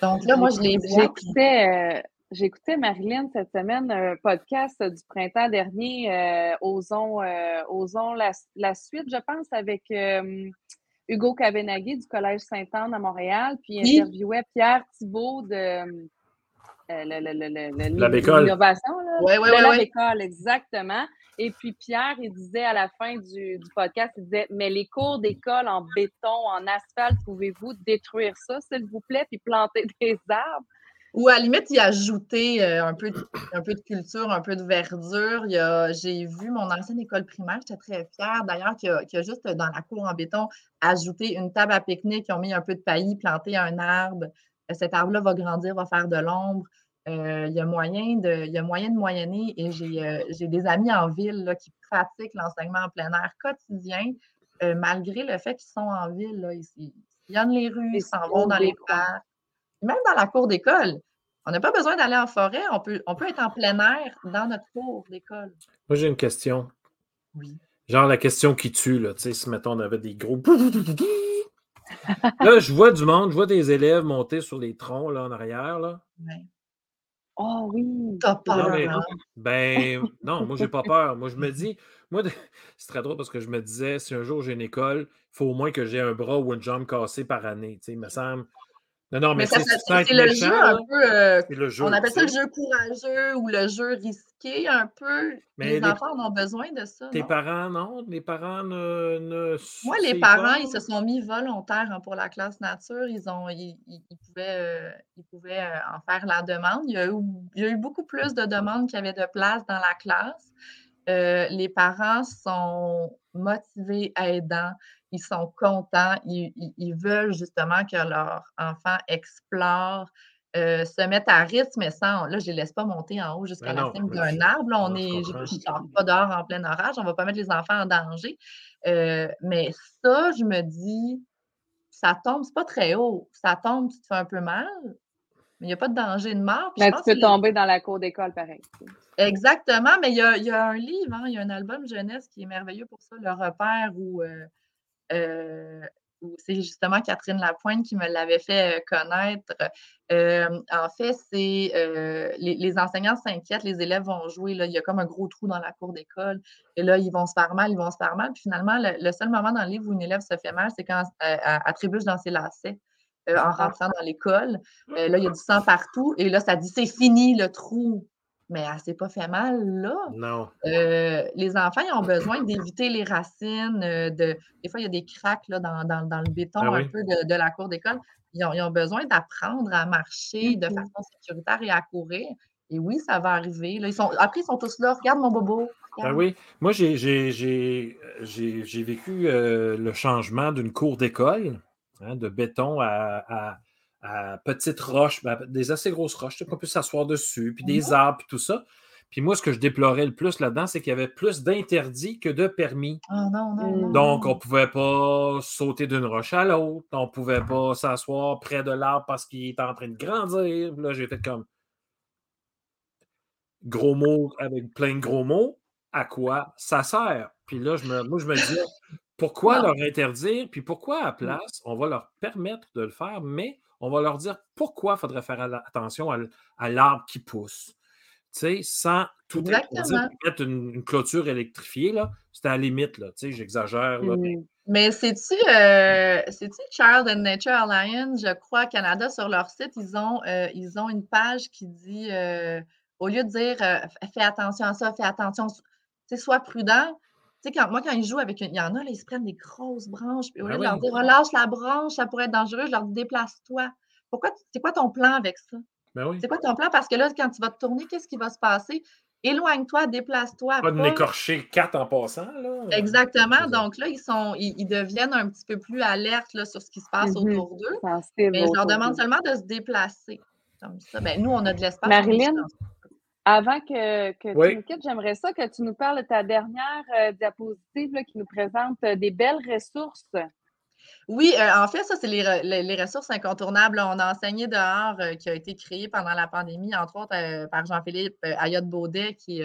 S3: Donc là, moi, je les
S2: J'écoutais, euh, j'écoutais Marilyn cette semaine un podcast du printemps dernier, euh, Osons, euh, Osons la, suite, je pense, avec Hugo Cabenagui du Collège Sainte-Anne à Montréal, puis il interviewait Pierre Thibault de l'innovation.
S3: Oui, oui, oui.
S2: l'école, exactement. Et puis Pierre, il disait à la fin du, podcast, il disait Mais les cours d'école en béton, en asphalte, pouvez-vous détruire ça, s'il vous plaît, puis planter des arbres?
S3: Ou à la limite, y ajouter euh, un, peu de, un peu de culture, un peu de verdure. J'ai vu mon ancienne école primaire, j'étais très fière d'ailleurs, qui a, a, juste dans la cour en béton ajouté une table à pique-nique, ils ont mis un peu de paillis, planté un arbre. Cet arbre-là va grandir, va faire de l'ombre. Euh, il, y a moyen de, il y a moyen de moyenner et j'ai euh, des amis en ville qui pratiquent l'enseignement en plein air quotidien, euh, malgré le fait qu'ils sont en ville. Là, ils, sillonnent les rues, ils s'en vont dans les parcs, même dans la cour d'école. On n'a pas besoin d'aller en forêt, on peut, on peut être en plein air dans notre cour d'école.
S1: Moi, j'ai une question.
S3: Oui.
S1: Genre la question qui tue, là, tu sais, si mettons on avait des gros. là, je vois du monde, je vois des élèves monter sur les troncs là, en arrière. Là.
S2: Oh oui.
S3: T'as peur.
S1: Non, ben, non, moi, j'ai pas peur. Moi, je me dis, moi, c'est très drôle parce que je me disais, si un jour j'ai une école, il faut au moins que j'ai un bras ou une jambe cassée par année. Tu sais, il me semble, non, non, mais, c'est
S3: le jeu un peu. Euh, on appelle ça le jeu courageux ou le jeu risqué un peu. les, enfants en ont besoin de ça.
S1: Tes parents, non? Les parents ne.
S3: Moi, les parents, ils se sont mis volontaires hein, pour la classe nature. Ils, ont, ils, pouvaient, ils pouvaient euh, euh, en faire la demande. Il y, a eu, il y a eu beaucoup plus de demandes qu'il y avait de place dans la classe. les parents sont motivés, aidants ils sont contents, ils, veulent justement que leur enfant explore, euh, se mette à rythme, mais sans, là, je ne les laisse pas monter en haut jusqu'à la cime d'un arbre. on est, je pas dehors en plein orage, on ne va pas mettre les enfants en danger. Euh, mais ça, je me dis, ça tombe, c'est pas très haut. Ça tombe, tu te fais un peu mal, mais il n'y a pas de danger de mort.
S2: Mais tu peux tomber dans la cour d'école, pareil.
S3: Exactement, mais il y a, un livre, hein, il y a un album jeunesse qui est merveilleux pour ça, Le Repère, où euh, c'est justement Catherine Lapointe qui me l'avait fait euh, connaître. Euh, en fait, c'est les, enseignants s'inquiètent, les élèves vont jouer, là, il y a comme un gros trou dans la cour d'école, et là, ils vont se faire mal, ils vont se faire mal. Puis finalement, le, seul moment dans le livre où une élève se fait mal, c'est quand elle, attribue dans ses lacets. en rentrant dans l'école. là, il y a du sang partout. Et là, ça dit c'est fini le trou mais elle s'est pas fait mal là.
S1: Non.
S3: Euh, les enfants, ils ont besoin d'éviter les racines. Euh, de... Des fois, il y a des craques là, dans, le béton ben un peu de, la cour d'école. Ils ont, besoin d'apprendre à marcher de façon sécuritaire et à courir. Et oui, ça va arriver. Là, ils sont... Après, ils sont tous là. Regarde mon bobo.
S1: Ben oui. Moi, j'ai vécu euh, le changement d'une cour d'école, hein, de béton à petites roches, ben, des assez grosses roches, qu'on peut s'asseoir dessus, puis des arbres, puis tout ça. Puis moi, ce que je déplorais le plus là-dedans, c'est qu'il y avait plus d'interdits que de permis.
S3: Ah,
S1: Donc, on ne pouvait pas sauter d'une roche à l'autre. On ne pouvait pas s'asseoir près de l'arbre parce qu'il était en train de grandir. Là, j'ai fait comme gros mots avec plein de gros mots. À quoi ça sert? Puis là, je me, moi, je me disais, pourquoi leur interdire? Puis pourquoi à mmh. place, on va leur permettre de le faire, mais on va leur dire pourquoi il faudrait faire attention à, l'arbre qui pousse. Sans tout mettre une, clôture électrifiée, là, c'était à la limite, là. Tu sais, j'exagère.
S3: Mais c'est-tu euh, Child and Nature Alliance, je crois, Canada, sur leur site, ils ont, euh, ils ont une page qui dit, euh, au lieu de dire fais attention à ça, fais attention, sois prudent. Tu sais, quand, moi, quand ils jouent avec, il y en a, là, ils se prennent des grosses branches, puis au ben lieu de leur dire relâche la branche, ça pourrait être dangereux, je leur dis déplace-toi. Pourquoi, c'est quoi ton plan avec ça?
S1: Ben
S3: c'est quoi ton plan? Parce que là, quand tu vas te tourner, qu'est-ce qui va se passer? Éloigne-toi, déplace-toi.
S1: Pas de m'écorcher quatre en passant. Là.
S3: Exactement. Donc là, ils, sont, ils, deviennent un petit peu plus alertes là, sur ce qui se passe mm-hmm. autour d'eux. Mais je leur demande seulement de se déplacer. Comme ça. Ben, nous, on a de l'espace.
S2: Marilyn, avant que, que tu nous quittes, j'aimerais ça que tu nous parles de ta dernière euh, diapositive qui nous présente euh, des belles ressources.
S3: Oui, euh, en fait, ça, c'est les, ressources incontournables. On a enseigné dehors euh, qui a été créé pendant la pandémie, entre autres euh, par Jean-Philippe Ayotte-Baudet, qui,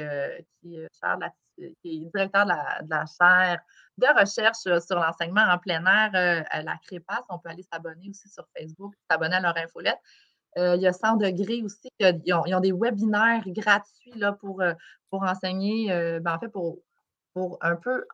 S3: qui, est directeur de la, de chaire de recherche sur l'enseignement en plein air à la CREPAS. On peut aller s'abonner aussi sur Facebook, s'abonner à leur infolette. Il y a 100 degrés aussi. Ils ont, des webinaires gratuits là, pour, pour enseigner, ben, en fait, pour, pour un peu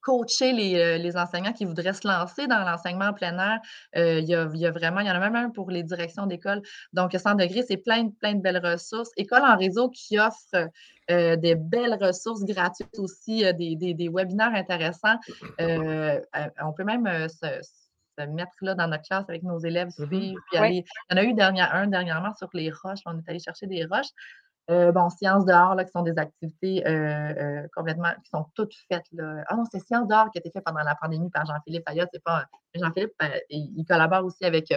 S3: coacher euh, les, enseignants qui voudraient se lancer dans l'enseignement en plein air. Euh, il, y a, vraiment, il y en a même un pour les directions d'école. Donc, 100 degrés, c'est plein, plein de belles ressources. École en réseau qui offre euh, des belles ressources gratuites aussi, des, webinaires intéressants. on peut même se, mettre là dans notre classe avec nos élèves, mmh suivre, Il y en a eu dernière, un dernièrement sur les roches. On est allé chercher des roches. Euh, bon, sciences dehors, là, qui sont des activités euh, euh, complètement, qui sont toutes faites. Là. Ah non, c'est sciences dehors qui a été fait pendant la pandémie par Jean-Philippe Ayotte. C'est pas Jean-Philippe, il, collabore aussi avec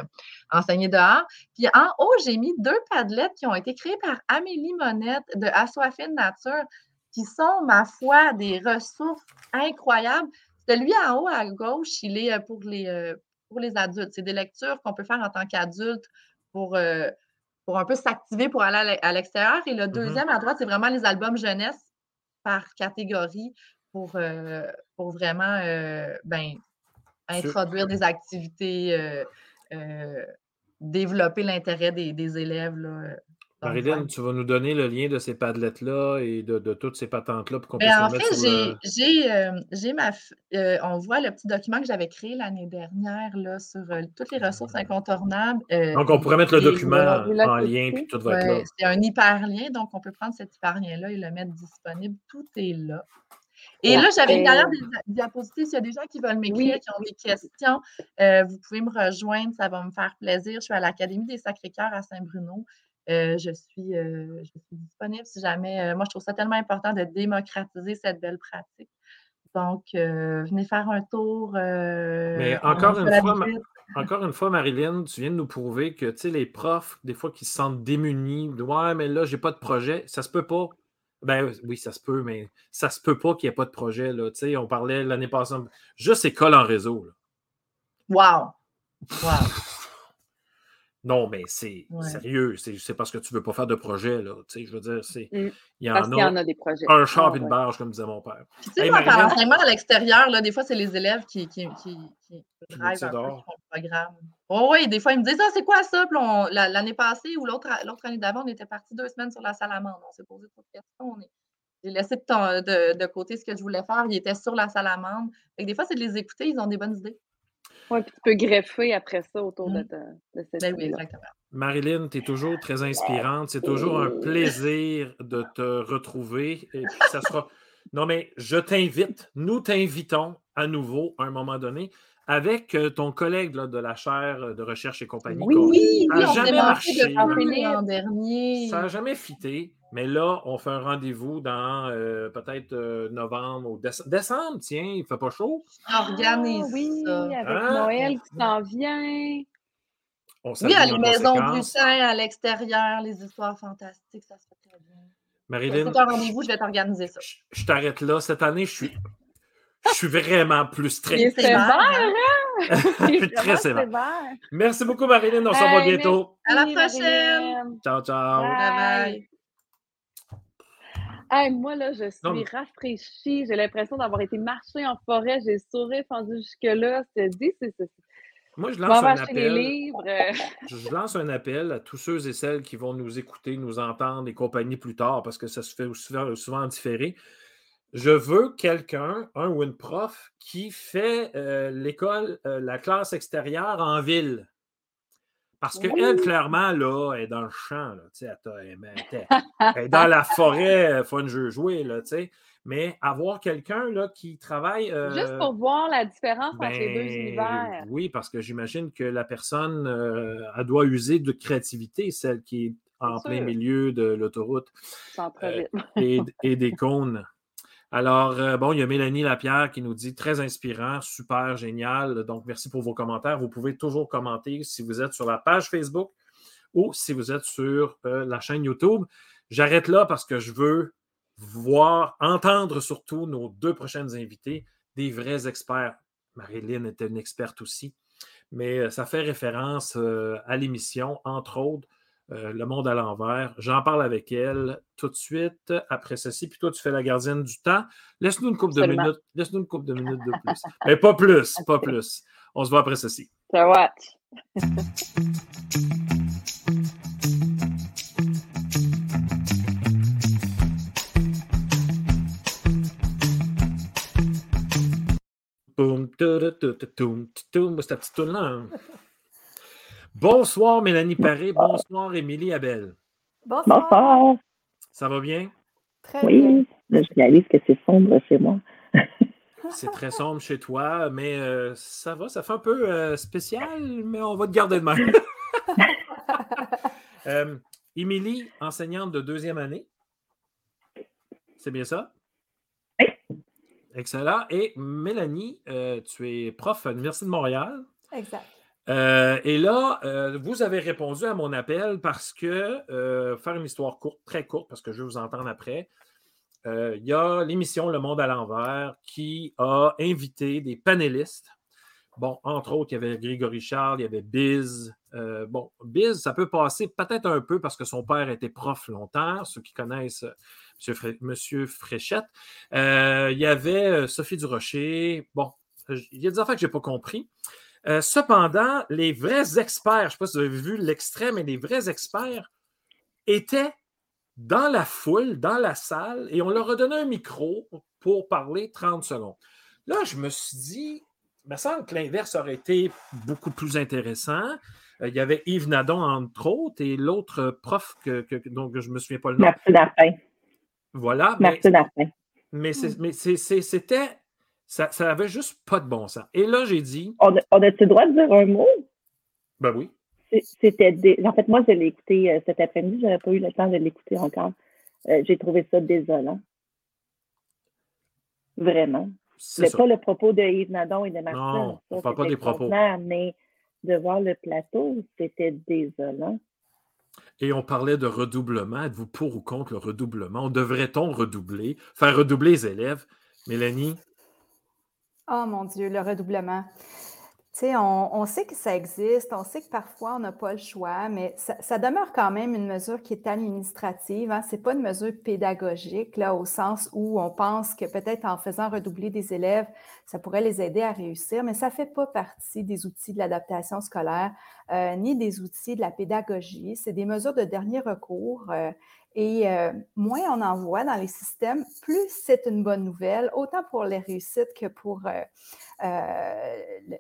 S3: Enseigner dehors. Puis en haut, j'ai mis deux padlettes qui ont été créées par Amélie Monette de Assoifine Nature, qui sont, ma foi, des ressources incroyables. Celui en haut à gauche, il est pour les, pour les adultes. C'est des lectures qu'on peut faire en tant qu'adulte pour pour un peu s'activer pour aller à l'extérieur. Et le mmh deuxième à droite, c'est vraiment les albums jeunesse par catégorie pour, euh, pour vraiment euh, ben, introduire des activités, euh, développer l'intérêt des, des, élèves. Là,
S1: Marilyn, tu vas nous donner le lien de ces padlettes-là et de, toutes ces patentes-là pour qu'on
S3: puisse En fait, j'ai euh, ma. Euh, on voit le petit document que j'avais créé l'année dernière là, sur euh, toutes les ressources incontournables.
S1: donc, on pourrait mettre le document en lien puis tout va être là.
S3: C'est un hyperlien, donc on peut prendre cet hyperlien-là et le mettre disponible. Tout est là. Et là, j'avais une dernière diapositive. S'il y a des gens qui veulent m'écrire, qui ont des questions, vous pouvez me rejoindre. Ça va me faire plaisir. Je suis à l'Académie des Sacré-Cœur à Saint-Bruno. Euh, je, suis, euh, je suis disponible si jamais. Euh, moi, je trouve ça tellement important de démocratiser cette belle pratique. Donc, venez faire un tour.
S1: Mais encore une, fois, encore une fois, Marilyn, tu viens de nous prouver que les profs, des fois, qui se sentent démunis, ouais, mais là, j'ai pas de projet, ça se peut pas. Ben oui, ça se peut, mais ça se peut pas qu'il n'y ait pas de projet. Là. On parlait l'année passée, juste école en réseau.
S3: Wow! Wow!
S1: Non, mais c'est sérieux. C'est parce que tu ne veux pas faire de projet. Là. je veux dire, c'est.
S2: Mmh. Il y en, a, y en a des projets.
S1: Un char et une barge, comme disait mon père.
S3: Tu sais, moi, l'enseignement à l'extérieur, des fois, c'est les élèves qui, qui, qui, qui drivent un peu le programme. Oh, oui, des fois, ils me disent Ah, c'est quoi ça? L'année passée ou l'autre année d'avant, on était parti deux semaines sur la salamande. On s'est posé trop de questions. J'ai laissé de, de, côté ce que je voulais faire. Ils étaient sur la salamande. Et des fois, c'est de les écouter, ils ont des bonnes idées.
S2: Oui, puis tu peux greffer après ça autour de, mmh. ta, de cette
S3: ben oui,
S1: Marilyn, tu es toujours très inspirante. C'est toujours un plaisir de te retrouver. Et puis ça sera. Non, mais je t'invite, nous t'invitons à nouveau à un moment donné avec euh, ton collègue de la chaire de recherche et compagnie.
S3: Oui, oui, ça n'a jamais marché. dernier.
S1: Ça n'a jamais fité. Mais là, on fait un rendez-vous dans euh, peut-être euh, novembre ou décembre. Tiens, il ne fait pas chaud.
S3: Organise
S2: ah, oui, avec hein? Noël qui s'en vient.
S3: oui, à les maisons Blussin, à l'extérieur, les histoires fantastiques, ça se fait très bien.
S1: Marilyn.
S3: C'est un rendez-vous, je vais t'organiser ça.
S1: Je, t'arrête là. Cette année, je suis, je suis vraiment plus strict.
S2: C'est sévère, hein?
S1: je suis très sévère. Merci beaucoup, Marilyn. On se revoit bientôt.
S3: À la prochaine.
S1: Ciao, ciao.
S3: bye. bye
S2: moi, là, je suis rafraîchie. J'ai l'impression d'avoir été marcher en forêt. J'ai souri fendu jusque-là. C'est dit, c'est
S1: Moi, je lance, un appel,
S2: livres.
S1: je lance un appel à tous ceux et celles qui vont nous écouter, nous entendre et compagnie plus tard, parce que ça se fait souvent, souvent différé. Je veux quelqu'un, un ou une prof, qui fait euh, l'école, euh, la classe extérieure en ville. Parce qu'elle, clairement, là, est dans le champ. Là, elle, est dans la forêt, fun jeu jouer. Là, mais avoir quelqu'un qui travaille.
S2: Juste euh, pour voir la différence entre les deux ben, univers.
S1: Oui, parce que j'imagine que la personne, elle doit user de créativité, celle qui est en plein milieu de l'autoroute et, et, des cônes. Alors, euh, bon, il y a Mélanie Lapierre qui nous dit très inspirant, super génial. Donc, merci pour vos commentaires. Vous pouvez toujours commenter si vous êtes sur la page Facebook ou si vous êtes sur euh, la chaîne YouTube. J'arrête là parce que je veux voir, entendre surtout nos deux prochaines invités, des vrais experts. Marilyn était une experte aussi, mais euh, ça fait référence à l'émission, entre autres. Euh, le monde à l'envers. J'en parle avec elle tout de suite après ceci. Puis toi, tu fais la gardienne du temps. Laisse-nous une coupe de minutes. Laisse-nous une coupe de minutes de plus. Mais pas plus, pas plus. On se voit après ceci. Petite là. Bonsoir, Mélanie Paré. Bonsoir, Émilie Abel.
S4: Bonsoir.
S1: Ça va bien?
S4: Très oui, bien. je réalise que c'est sombre chez moi.
S1: c'est très sombre chez toi, mais euh, ça va, ça fait un peu euh, spécial, mais on va te garder de même. euh, Émilie, enseignante de deuxième année. C'est bien ça?
S4: Oui.
S1: Excellent. Et Mélanie, euh, tu es prof à l'Université de Montréal.
S5: Exact.
S1: Euh, et là, euh, vous avez répondu à mon appel parce que, euh, faire une histoire courte, très courte, parce que je vais vous entendre après, il y a l'émission Le Monde à l'envers qui a invité des panélistes. Bon, entre autres, il y avait Grégory Charles, il y avait Biz. bon, Biz, ça peut passer peut-être un peu parce que son père était prof longtemps, ceux qui connaissent M. Fréchette. il y avait Sophie Durocher. Bon, il y a des affaires que je n'ai pas compris. Euh, cependant, les vrais experts, je ne sais pas si vous avez vu l'extrait, mais les vrais experts étaient dans la foule, dans la salle, et on leur a donné un micro pour parler 30 secondes. Là, je me suis dit, il me semble que l'inverse aurait été beaucoup plus intéressant. Euh, il y avait Yves Nadon, entre autres, et l'autre prof que, que, dont je ne me souviens pas le nom.
S4: Merci
S1: Voilà.
S4: Merci
S1: mais, mais c'était ça, ça avait juste pas de bon sens. Et là, j'ai dit.
S4: On a-tu le droit de dire un mot?
S1: Ben oui.
S4: C'était En fait, moi, je l'ai écouté euh, cet après-midi. Je n'avais pas eu le temps de l'écouter encore. Euh, j'ai trouvé ça désolant. Vraiment. C'est pas le propos de Yves Nadon et de Martin.
S1: Non, on ne parle pas des propos.
S4: Mais de voir le plateau, c'était désolant.
S1: Et on parlait de redoublement. Êtes-vous pour ou contre le redoublement? Devrait-on redoubler, faire redoubler les élèves? Mélanie?
S5: Oh mon Dieu, le redoublement. Tu sais, on, sait que ça existe, on sait que parfois on n'a pas le choix, mais ça, demeure quand même une mesure qui est administrative. Hein. Ce n'est pas une mesure pédagogique, là, au sens où on pense que peut-être en faisant redoubler des élèves, ça pourrait les aider à réussir, mais ça ne fait pas partie des outils de l'adaptation scolaire, euh, ni des outils de la pédagogie. C'est des mesures de dernier recours. Euh, et euh, moins on en voit dans les systèmes, plus c'est une bonne nouvelle, autant pour les réussites que pour euh, euh,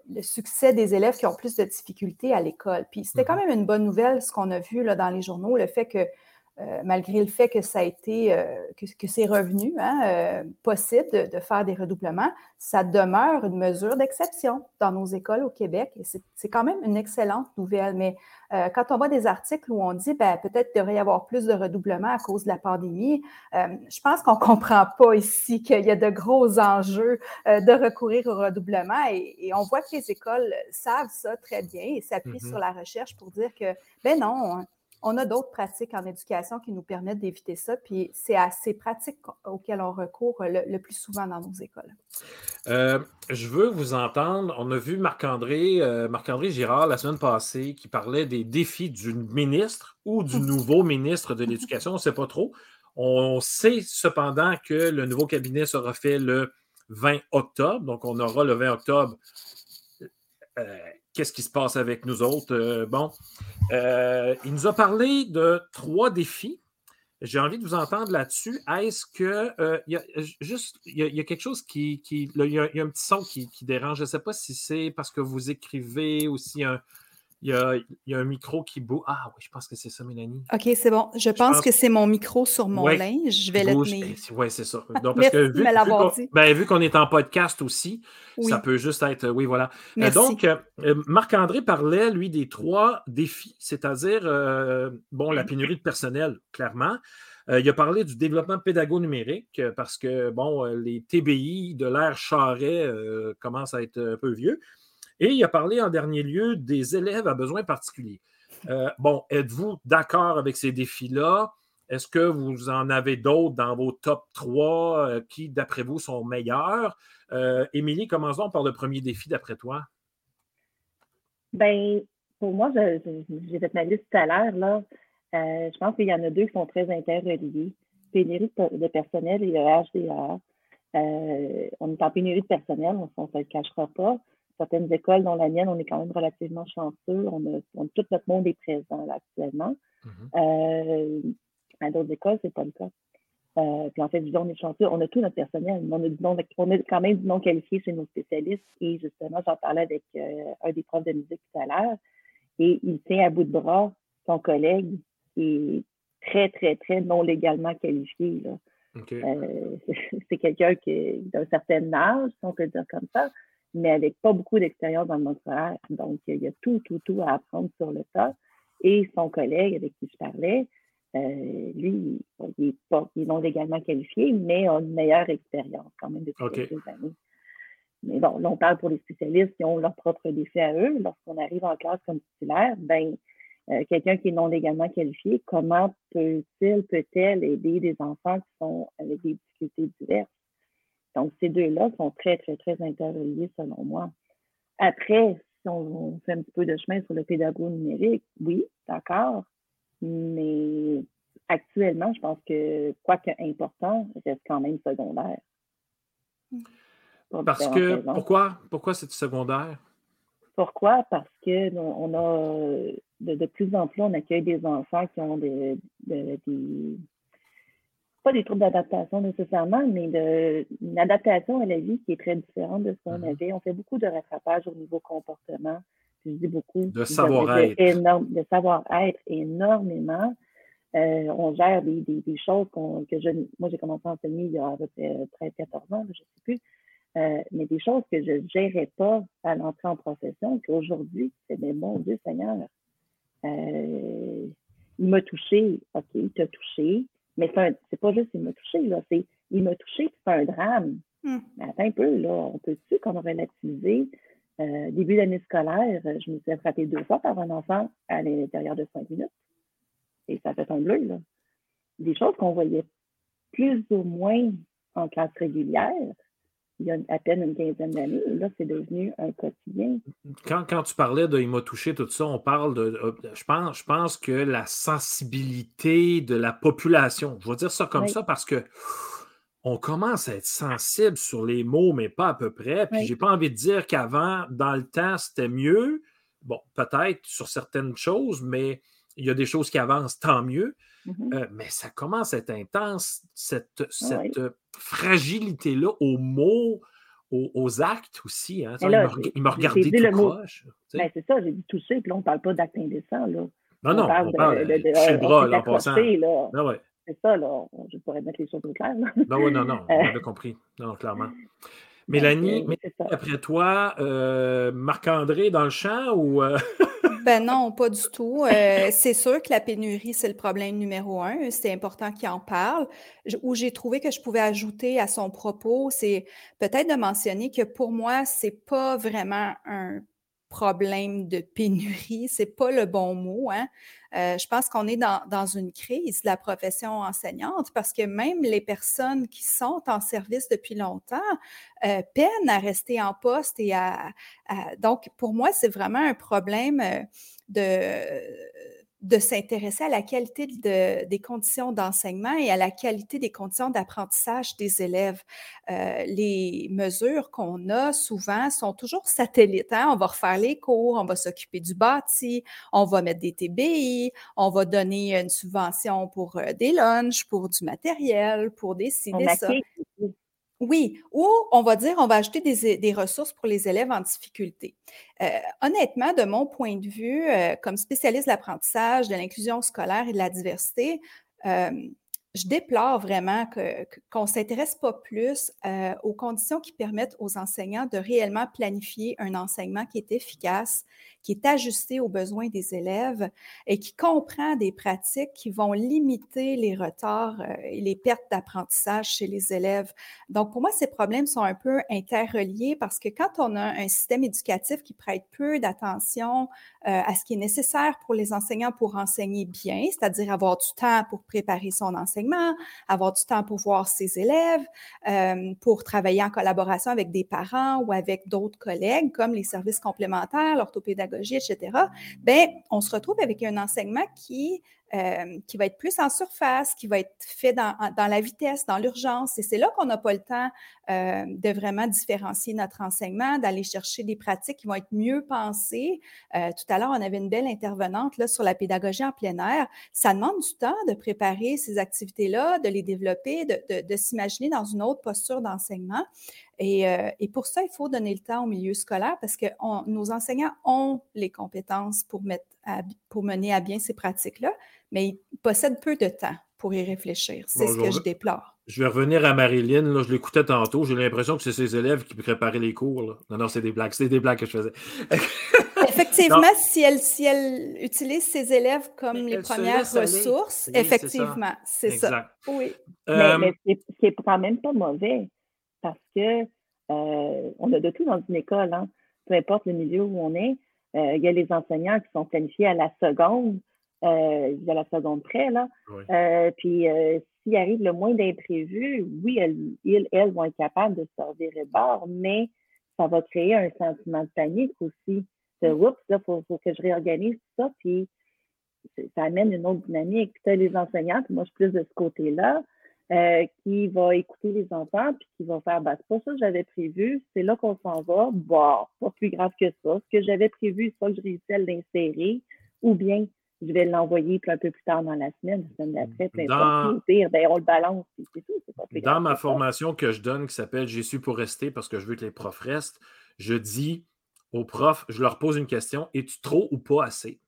S5: le, succès des élèves qui ont plus de difficultés à l'école. Puis c'était quand mm-hmm. même une bonne nouvelle, ce qu'on a vu là, dans les journaux, le fait que euh, malgré le fait que ça a été, euh, que, c'est revenu hein, euh, possible de, faire des redoublements, ça demeure une mesure d'exception dans nos écoles au Québec et c'est quand même une excellente nouvelle. Mais quand on voit des articles où on dit ben, peut-être qu'il devrait y avoir plus de redoublements à cause de la pandémie, je pense qu'on ne comprend pas ici qu'il y a de gros enjeux de recourir au redoublement et, on voit que les écoles savent ça très bien et s'appuient mm-hmm. sur la recherche pour dire que ben non, on a d'autres pratiques en éducation qui nous permettent d'éviter ça, puis c'est à ces pratiques auxquelles on recourt le, plus souvent dans nos écoles.
S1: Euh, je veux vous entendre. On a vu Marc-André euh, Marc-André Girard la semaine passée qui parlait des défis du ministre ou du nouveau ministre de l'Éducation. On ne sait pas trop. On sait cependant que le nouveau cabinet sera fait le 20 octobre. Donc, on aura le 20 octobre euh, qu'est-ce qui se passe avec nous autres? bon, il nous a parlé de trois défis. J'ai envie de vous entendre là-dessus. Est-ce que il y a juste il y, a quelque chose qui. il, y a, un petit son qui, qui dérange. Je ne sais pas si c'est parce que vous écrivez ou si un, il y, a, un micro qui bouge. Ah oui, je pense que c'est ça, Mélanie.
S5: OK, c'est bon. Je, pense, que c'est mon micro sur mon linge. Je vais le tenir.
S1: Eh, oui, c'est ça. Donc, parce que vu, ben, vu qu'on est en podcast aussi, ça peut juste être. Oui, voilà. Euh, donc, euh, Marc-André parlait, lui, des trois défis, c'est-à-dire, euh, bon, la pénurie de personnel, clairement. il a parlé du développement pédago-numérique parce que, bon, les TBI de l'ère Charret commencent à être un peu vieux. Et il a parlé en dernier lieu des élèves à besoins particuliers. Euh, bon, êtes-vous d'accord avec ces défis-là? Est-ce que vous en avez d'autres dans vos top 3 euh, qui, d'après vous, sont meilleurs? Euh, Émilie, commençons par le premier défi d'après toi.
S4: Bien, pour moi, j'ai fait ma liste tout à l'heure. Je pense qu'il y en a deux qui sont très interreliés. Pénurie de personnel et le HDR. on est en pénurie de personnel, on ne se le cachera pas certaines écoles, dont la mienne, on est quand même relativement chanceux. On a, tout notre monde est présent là, actuellement. Mm-hmm. Euh, à d'autres écoles, c'est pas le cas. Euh, puis en fait, disons, on est chanceux, on a tout notre personnel. On a, on a quand même du non qualifié chez nos spécialistes. Et justement, j'en parlais avec euh, un des profs de musique tout à l'heure. Et il tient à bout de bras son collègue qui est très, très, très non légalement qualifié. c'est quelqu'un qui d'un certain âge, si on peut dire comme ça, mais avec pas beaucoup d'expérience dans le monde scolaire. Donc, il y a tout, tout, tout à apprendre sur le tas. Et son collègue avec qui je parlais, euh, lui, il est, pas, il est non légalement qualifié, mais a une meilleure expérience quand même depuis quelques années. Mais bon, là, on parle pour les spécialistes qui ont leur propre défi à eux. Lorsqu'on arrive en classe comme titulaire, ben, euh, quelqu'un qui est non légalement qualifié, comment peut-il, peut-elle aider des enfants qui sont avec des difficultés diverses? Donc, ces deux-là sont très, très, très interreliés selon moi. Après, si on, fait un petit peu de chemin sur le pédago numérique, oui, d'accord, mais actuellement, je pense que quoi important, reste quand même secondaire.
S1: Parce que, pourquoi, pourquoi c'est secondaire?
S4: Pourquoi? Parce que on a de, plus en plus, on accueille des enfants qui ont des, des pas des troubles d'adaptation nécessairement, mais de, une adaptation à la vie qui est très différente de ce qu'on mm-hmm. avait. On fait beaucoup de rattrapage au niveau comportement. Je dis beaucoup.
S1: De savoir-être.
S4: De savoir-être énormément. Euh, on gère des, des, choses que je. Moi, j'ai commencé à enseigner il y a à peu près 13-14 ans, je ne sais plus. Euh, mais des choses que je ne gérais pas à l'entrée en profession, qu'aujourd'hui, c'est mais mon Dieu Seigneur. Euh, il m'a touché, OK, il t'a touché, mais c'est pas juste il m'a touché, là, c'est il m'a touché, c'est un drame. Hmm. Mais attends un peu, là, on peut-tu comme relativiser? Euh, début d'année scolaire, je me suis frappée deux fois par un enfant à l'intérieur de cinq minutes. Et ça fait un bleu, là. Des choses qu'on voyait plus ou moins en classe régulière, il y a à peine une quinzaine d'années. Et là, c'est devenu un quotidien.
S1: Quand, quand tu parlais de il m'a touché, tout ça, on parle de. Euh, je pense, je pense que la sensibilité de la population, je vais dire ça comme ça parce que on commence à être sensible sur les mots, mais pas à peu près. Puis j'ai pas envie de dire qu'avant, dans le temps, c'était mieux. Bon, peut-être sur certaines choses, mais il y a des choses qui avancent, tant mieux. Mm-hmm. Euh, mais ça commence à être intense, cette, ah cette fragilité-là aux mots, aux, actes aussi. Hein. il m'a regardé tout proche.
S4: Ben, c'est ça, j'ai dit toucher, puis là, on ne parle pas d'acte indécent. Là.
S1: Non, non, on parle de, de, le bras, là, en passant. Ben
S4: c'est ça, là. Je pourrais mettre les choses au clair.
S1: Non, oui, non, non, on avait compris. Non, clairement. Mélanie, après toi, euh, Marc-André dans le champ ou. Euh?
S5: Ben non, pas du tout. Euh, c'est sûr que la pénurie, c'est le problème numéro un. C'est important qu'il en parle. Où j'ai trouvé que je pouvais ajouter à son propos, c'est peut-être de mentionner que pour moi, c'est pas vraiment un problème de pénurie, c'est pas le bon mot. Hein. Euh, je pense qu'on est dans, dans, une crise de la profession enseignante parce que même les personnes qui sont en service depuis longtemps euh, peinent à rester en poste et à, donc pour moi c'est vraiment un problème euh, de de s'intéresser à la qualité des conditions d'enseignement et à la qualité des conditions d'apprentissage des élèves. Euh, les mesures qu'on a souvent sont toujours satellites. Hein. On va refaire les cours, on va s'occuper du bâti, on va mettre des TBI, on va donner une subvention pour euh, des lunchs, pour du matériel, pour des ci, des ça. Oui, ou on va dire, on va ajouter des, ressources pour les élèves en difficulté. Euh, honnêtement, de mon point de vue, euh, comme spécialiste de l'apprentissage, de l'inclusion scolaire et de la diversité, euh, je déplore vraiment qu'on ne s'intéresse pas plus aux conditions qui permettent aux enseignants de réellement planifier un enseignement qui est efficace, qui est ajusté aux besoins des élèves et qui comprend des pratiques qui vont limiter les retards euh, et les pertes d'apprentissage chez les élèves. Donc, pour moi, ces problèmes sont un peu interreliés parce que quand on a un système éducatif qui prête peu d'attention euh, à ce qui est nécessaire pour les enseignants pour enseigner bien, c'est-à-dire avoir du temps pour préparer son enseignement, avoir du temps pour voir ses élèves, euh, pour travailler en collaboration avec des parents ou avec d'autres collègues comme les services complémentaires, l'orthopédagogie, etc., ben, on se retrouve avec un enseignement qui, euh, qui va être plus en surface, qui va être fait dans, la vitesse, dans l'urgence. Et c'est là qu'on n'a pas le temps euh, de vraiment différencier notre enseignement, d'aller chercher des pratiques qui vont être mieux pensées. Euh, tout à l'heure, on avait une belle intervenante là, sur la pédagogie en plein air. Ça demande du temps de préparer ces activités-là, de les développer, de, s'imaginer dans une autre posture d'enseignement. Et, pour ça, il faut donner le temps au milieu scolaire parce que nos enseignants ont les compétences pour, mettre pour mener à bien ces pratiques-là, mais ils possèdent peu de temps pour y réfléchir. C'est ce que je déplore.
S1: Je vais revenir à Marilyn. Là, je l'écoutais tantôt. J'ai l'impression que c'est ses élèves qui préparaient les cours. Non, non, c'est des blagues. C'est des blagues que je faisais.
S5: effectivement, si elle, si elle utilise ses élèves comme les premières ressources, effectivement, c'est ça. Oui.
S4: Euh, mais, mais c'est quand même pas mauvais parce que euh, on a de tout dans une école, hein. peu importe le milieu où on est. Euh, il y a les enseignants qui sont planifiés à la seconde, euh, à la seconde près, là. Euh, puis s'il arrive le moins d'imprévus, oui, elles, ils, elles vont être capables de servir de bord, mais ça va créer un sentiment de panique aussi. De mm. oups, là, il faut, que je réorganise tout ça, puis ça amène une autre dynamique. Puis as les enseignants, puis moi je suis plus de ce côté-là. Euh, qui va écouter les enfants puis qui va faire bah, c'est pas ça que j'avais prévu, c'est là qu'on s'en va. Bon, pas plus grave que ça. Ce que j'avais prévu, c'est pas que je réussis à l'insérer, ou bien je vais l'envoyer un peu plus tard dans la semaine, la semaine d'après, peu. Pire, ben, on le balance, c'est tout. Pas plus
S1: dans ma formation que je donne, qui s'appelle J'ai su pour rester parce que je veux que les profs restent, je dis aux profs, je leur pose une question es-tu trop ou pas assez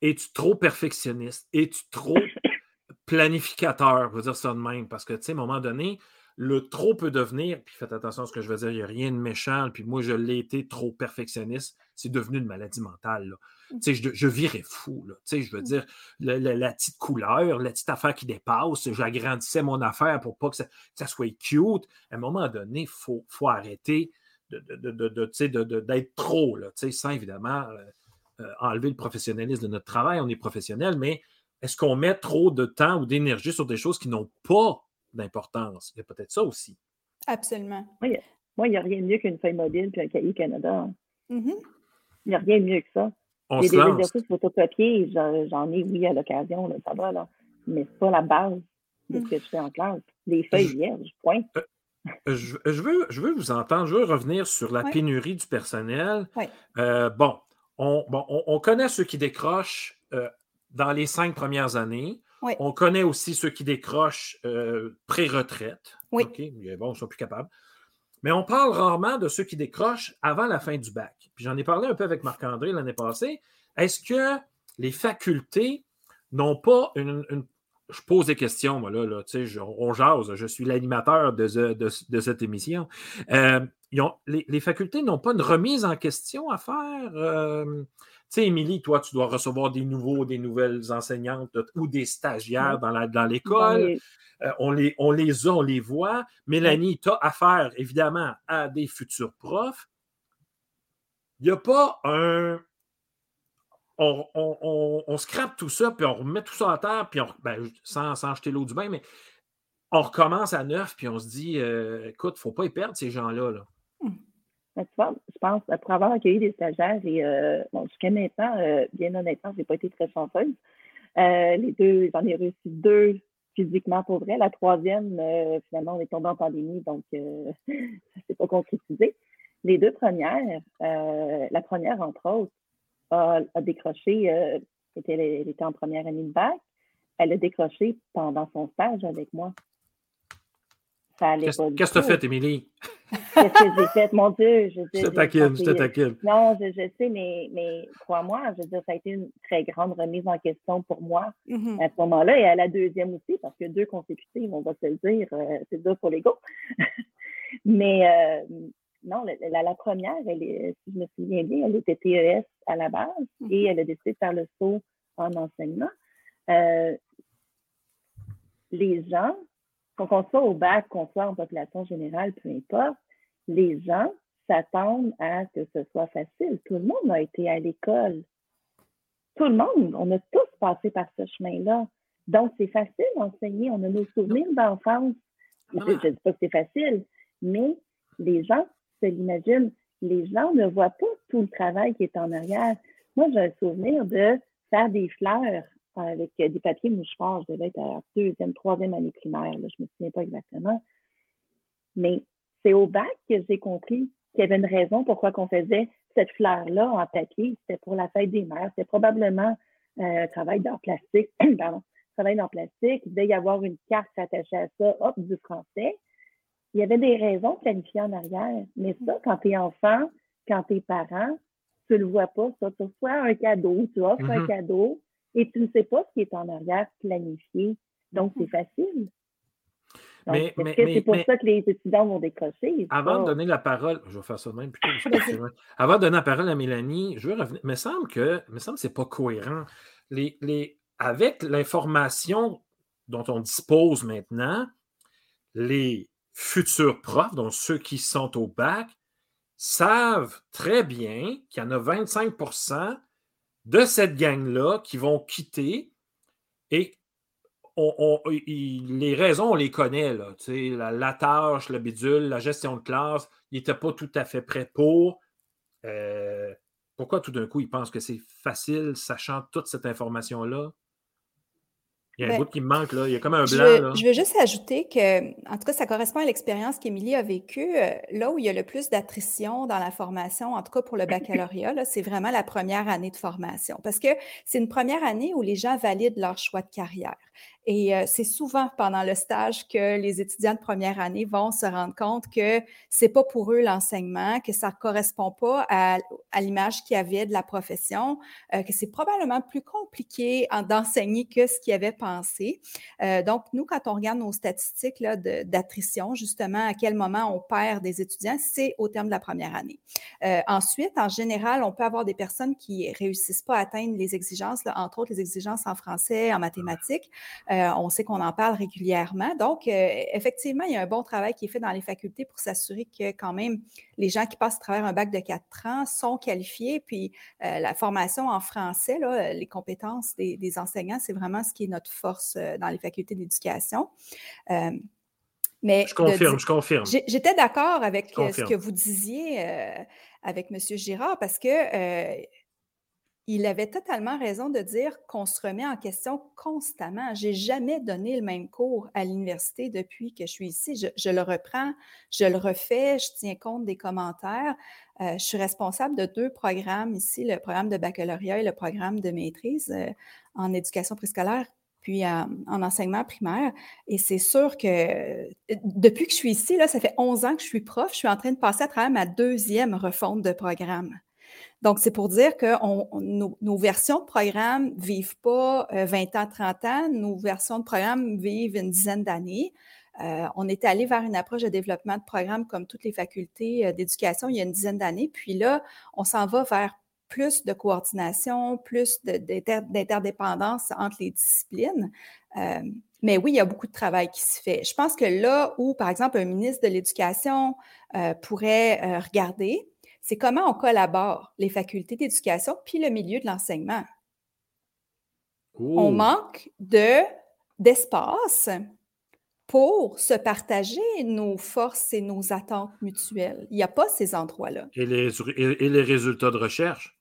S1: Es-tu trop perfectionniste? Es-tu trop planificateur, on va dire ça de même, parce que, tu sais, à un moment donné, le trop peut devenir, puis faites attention à ce que je veux dire, il n'y a rien de méchant, puis moi, je l'ai été trop perfectionniste, c'est devenu une maladie mentale. Mmh. Tu sais, je, je, virais fou, je veux mmh. dire, la petite couleur, la petite affaire qui dépasse, j'agrandissais mon affaire pour pas que ça, soit cute. À un moment donné, il faut, faut, arrêter d'être trop, là, tu sais, sans évidemment euh, euh, enlever le professionnalisme de notre travail. On est professionnel, mais est-ce qu'on met trop de temps ou d'énergie sur des choses qui n'ont pas d'importance? Il y a peut-être ça aussi.
S5: Absolument.
S4: Moi, il n'y a rien de mieux qu'une feuille mobile puis un cahier Canada. Mm-hmm. Il n'y a rien de mieux que ça.
S1: On
S4: il
S1: y a des
S4: exercices photocopiés, j'en ai, oui, à l'occasion, ça va, là. mais ce n'est pas la base de ce mm. que je fais en classe. Les feuilles vierges, point.
S1: Euh, euh, je, veux, je veux vous entendre, je veux revenir sur la pénurie du personnel. Euh, bon, on, on, connaît ceux qui décrochent dans les cinq premières années. On connaît aussi ceux qui décrochent euh, pré-retraite.
S5: Oui.
S1: bon, ils sont plus capables. Mais on parle rarement de ceux qui décrochent avant la fin du bac. Puis j'en ai parlé un peu avec Marc-André l'année passée. Est-ce que les facultés n'ont pas une, Je pose des questions, moi, là, là on jase, je suis l'animateur de, cette émission. Euh, les, facultés n'ont pas une remise en question à faire. Euh, sais, Émilie, toi, tu dois recevoir des nouveaux, des nouvelles enseignantes ou des stagiaires dans l'école. Euh, on, les, on les a, on les voit. Mélanie, tu as affaire, évidemment, à des futurs profs. Il n'y a pas un. On, on, scrape tout ça, puis on remet tout ça à terre, puis on, ben, sans, sans jeter l'eau du bain, mais on recommence à neuf, puis on se dit euh, écoute, il ne faut pas y perdre ces gens-là. Là.
S4: Tu vois, je pense, pour avoir accueilli des stagiaires, et euh, bon, jusqu'à maintenant, euh, bien honnêtement, je n'ai pas été très chanceuse. Euh, les deux, j'en ai réussi deux physiquement pour vrai. La troisième, finalement, on est tombé en pandémie, donc ça ne s'est pas concrétisé. Les deux premières, la première, entre autres, a, décroché, elle était en première année de bac, elle a décroché pendant son stage avec moi.
S1: Qu'est-ce que tu as fait, Émilie?
S4: Qu'est-ce que j'ai fait? Mon Dieu, je,
S1: je te taquine, je te taquine.
S4: Non, je, je, sais, mais, mais crois-moi, je veux dire, ça a été une très grande remise en question pour moi
S5: mm-hmm.
S4: à ce moment-là et à la deuxième aussi, parce que deux consécutives, on va se le dire, euh, c'est dur pour les gars. mais euh, non, la, la, première, elle est, si je me souviens bien, elle était TES à la base et mm-hmm. elle a décidé de faire le saut en enseignement. Euh, les gens qu'on soit au bac, qu'on soit en population générale, peu importe, les gens s'attendent à que ce soit facile. Tout le monde a été à l'école. Tout le monde, on a tous passé par ce chemin-là. Donc, c'est facile d'enseigner. On a nos souvenirs d'enfance. Je ne dis pas que c'est facile, mais les gens se l'imaginent. Les gens ne voient pas tout le travail qui est en arrière. Moi, j'ai un souvenir de faire des fleurs avec euh, des papiers mouchoirs. Je devais être à deuxième, troisième année primaire. je ne me souviens pas exactement. Mais c'est au bac que j'ai compris qu'il y avait une raison pourquoi on faisait cette fleur-là en papier. C'était pour la fête des mères. C'était probablement euh, un travail dans plastique. Pardon, travail dans plastique. Il devait y avoir une carte attachée à ça, hop, du français. Il y avait des raisons planifiées en arrière. Mais ça, quand tu es enfant, quand tu es parent, tu ne le vois pas. Ça, tu reçois un cadeau, tu offres un mm-hmm. cadeau, et tu ne sais pas ce qui est en arrière planifié. Donc, c'est facile.
S1: mais, mais,
S4: c'est pour ça que les étudiants vont décrocher?
S1: Avant de donner la parole, je vais faire ça de même plutôt. avant de donner la parole à Mélanie, je veux revenir. Il me semble que me semble c'est pas cohérent. Les, les, avec l'information dont on dispose maintenant, les futurs profs, donc ceux qui sont au bac, savent très bien qu'il y en a 25 de cette gang-là qui vont quitter et les raisons, on les connaît, là, la, tâche, le bidule, la gestion de classe, ils n'étaient pas tout à fait prêts pour. Euh, pourquoi tout d'un coup ils pensent que c'est facile, sachant toute cette information-là? Il y a un ben, bout qui me manque, là. Il y a comme un blanc.
S5: Je,
S1: là.
S5: je veux juste ajouter que, en tout cas, ça correspond à l'expérience qu'Émilie a vécue. Euh, là où il y a le plus d'attrition dans la formation, en tout cas pour le baccalauréat, c'est vraiment la première année de formation. Parce que c'est une première année où les gens valident leur choix de carrière. Et euh, c'est souvent pendant le stage que les étudiants de première année vont se rendre compte que c'est pas pour eux l'enseignement, que ça correspond pas à, l'image qu'ils avaient de la profession, euh, que c'est probablement plus compliqué d'enseigner que ce qu'ils avaient pensé. Euh, donc, nous, quand on regarde nos statistiques d'attrition, justement, à quel moment on perd des étudiants, c'est au terme de la première année. ensuite, en général, on peut avoir des personnes qui réussissent pas à atteindre les exigences, entre autres les exigences en français, en mathématiques. Euh, on sait qu'on en parle régulièrement. Donc, euh, effectivement, il y a un bon travail qui est fait dans les facultés pour s'assurer que quand même les gens qui passent à travers un bac de quatre ans sont qualifiés. Puis euh, la formation en français, les compétences des, enseignants, c'est vraiment ce qui est notre force dans les facultés d'éducation.
S1: mais je confirme, je confirme.
S5: J'étais d'accord avec ce que vous disiez avec M. Girard parce que il avait totalement raison de dire qu'on se remet en question constamment. J'ai jamais donné le même cours à l'université depuis que je suis ici. Je, le reprends, je le refais, je tiens compte des commentaires. Euh, je suis responsable de deux programmes ici, le programme de baccalauréat et le programme de maîtrise euh, en éducation préscolaire puis en, enseignement primaire. Et c'est sûr que euh, depuis que je suis ici, ça fait 11 ans que je suis prof, je suis en train de passer à travers ma deuxième refonte de programme. Donc, c'est pour dire que nos, versions de programme ne vivent pas 20 euh, ans, 30 ans. Nos versions de programme vivent une dizaine d'années. Euh, on est allé vers une approche de développement de programme comme toutes les facultés euh, d'éducation il y a une dizaine d'années. Puis là, on s'en va vers plus de coordination, plus d'interdépendance entre les disciplines. mais oui, il y a beaucoup de travail qui se fait. Je pense que là où, par exemple, un ministre de l'Éducation pourrait regarder, c'est comment on collabore, les facultés d'éducation puis le milieu de l'enseignement. On manque de, d'espace pour se partager nos forces et nos attentes mutuelles. Il n'y a pas ces endroits-là.
S1: Et les, et les résultats de recherche?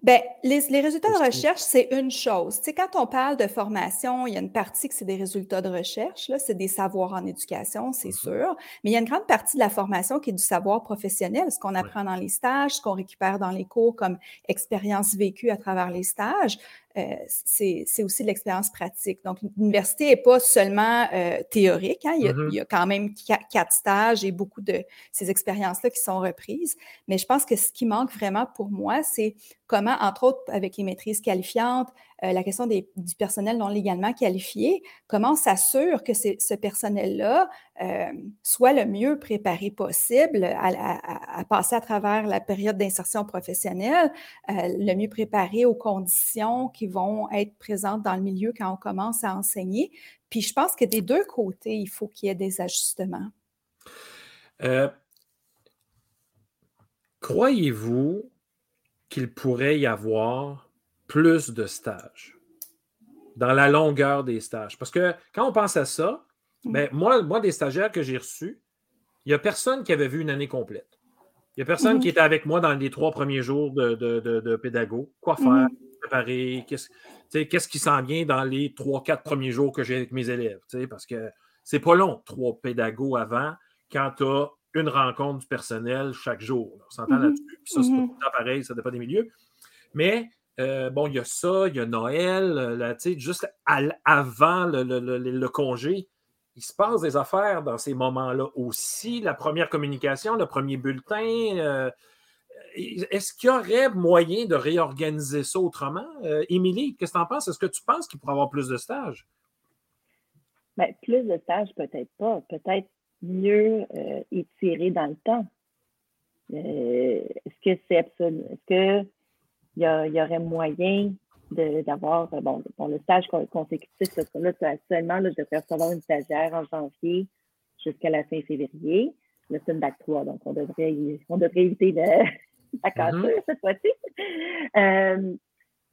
S5: Bien, les, résultats de recherche, c'est une chose. Tu sais, quand on parle de formation, il y a une partie que c'est des résultats de recherche, là, c'est des savoirs en éducation, c'est mm-hmm. sûr, mais il y a une grande partie de la formation qui est du savoir professionnel, ce qu'on apprend dans les stages, ce qu'on récupère dans les cours comme expérience vécue à travers les stages. Euh, c'est aussi de l'expérience pratique. Donc, l'université n'est pas seulement euh, théorique. Hein. Mm-hmm. Il, y a, quand même quatre stages et beaucoup de ces expériences-là qui sont reprises. Mais je pense que ce qui manque vraiment pour moi, c'est comment, entre autres, avec les maîtrises qualifiantes, euh, la question du personnel non légalement qualifié, comment on s'assure que ce personnel-là euh, soit le mieux préparé possible à, passer à travers la période d'insertion professionnelle, euh, le mieux préparé aux conditions qui vont être présentes dans le milieu quand on commence à enseigner? Puis je pense que des deux côtés, il faut qu'il y ait des ajustements.
S1: Croyez-vous qu'il pourrait y avoir plus de stages, dans la longueur des stages. Parce que quand on pense à ça, mm. ben, moi, moi, des stagiaires que j'ai reçus, il n'y a personne qui avait vu une année complète. Il n'y a personne mm-hmm. qui était avec moi dans les trois premiers jours de, de, pédago. Quoi faire, mm-hmm. préparer, qu'est-ce qui s'en vient dans les trois, quatre premiers jours que j'ai avec mes élèves. Parce que c'est pas long, trois pédagogues avant, quand tu as une rencontre du personnel chaque jour. On s'entend mm-hmm. là-dessus. ça, c'est pas pareil, ça dépend des milieux. Mais euh, bon, il y a ça, il y a Noël, euh, juste avant le, congé, il se passe des affaires dans ces moments-là aussi. La première communication, le premier bulletin. Euh, est-ce qu'il y aurait moyen de réorganiser ça autrement? Émilie, qu'est-ce que tu en penses? Est-ce que tu penses qu'il pourrait avoir plus de stages?
S4: Bien, plus de stages, peut-être pas. Peut-être mieux étirer dans le temps. est-ce que c'est absolu? Est-ce que il y, aurait moyen d'avoir, euh, bon, le stage consécutif, là, actuellement, là, je devrais recevoir une stagiaire en janvier jusqu'à la fin février. Là, c'est une bac 3, donc on devrait, on devrait éviter de, la cassure mm-hmm. cette fois-ci. Euh,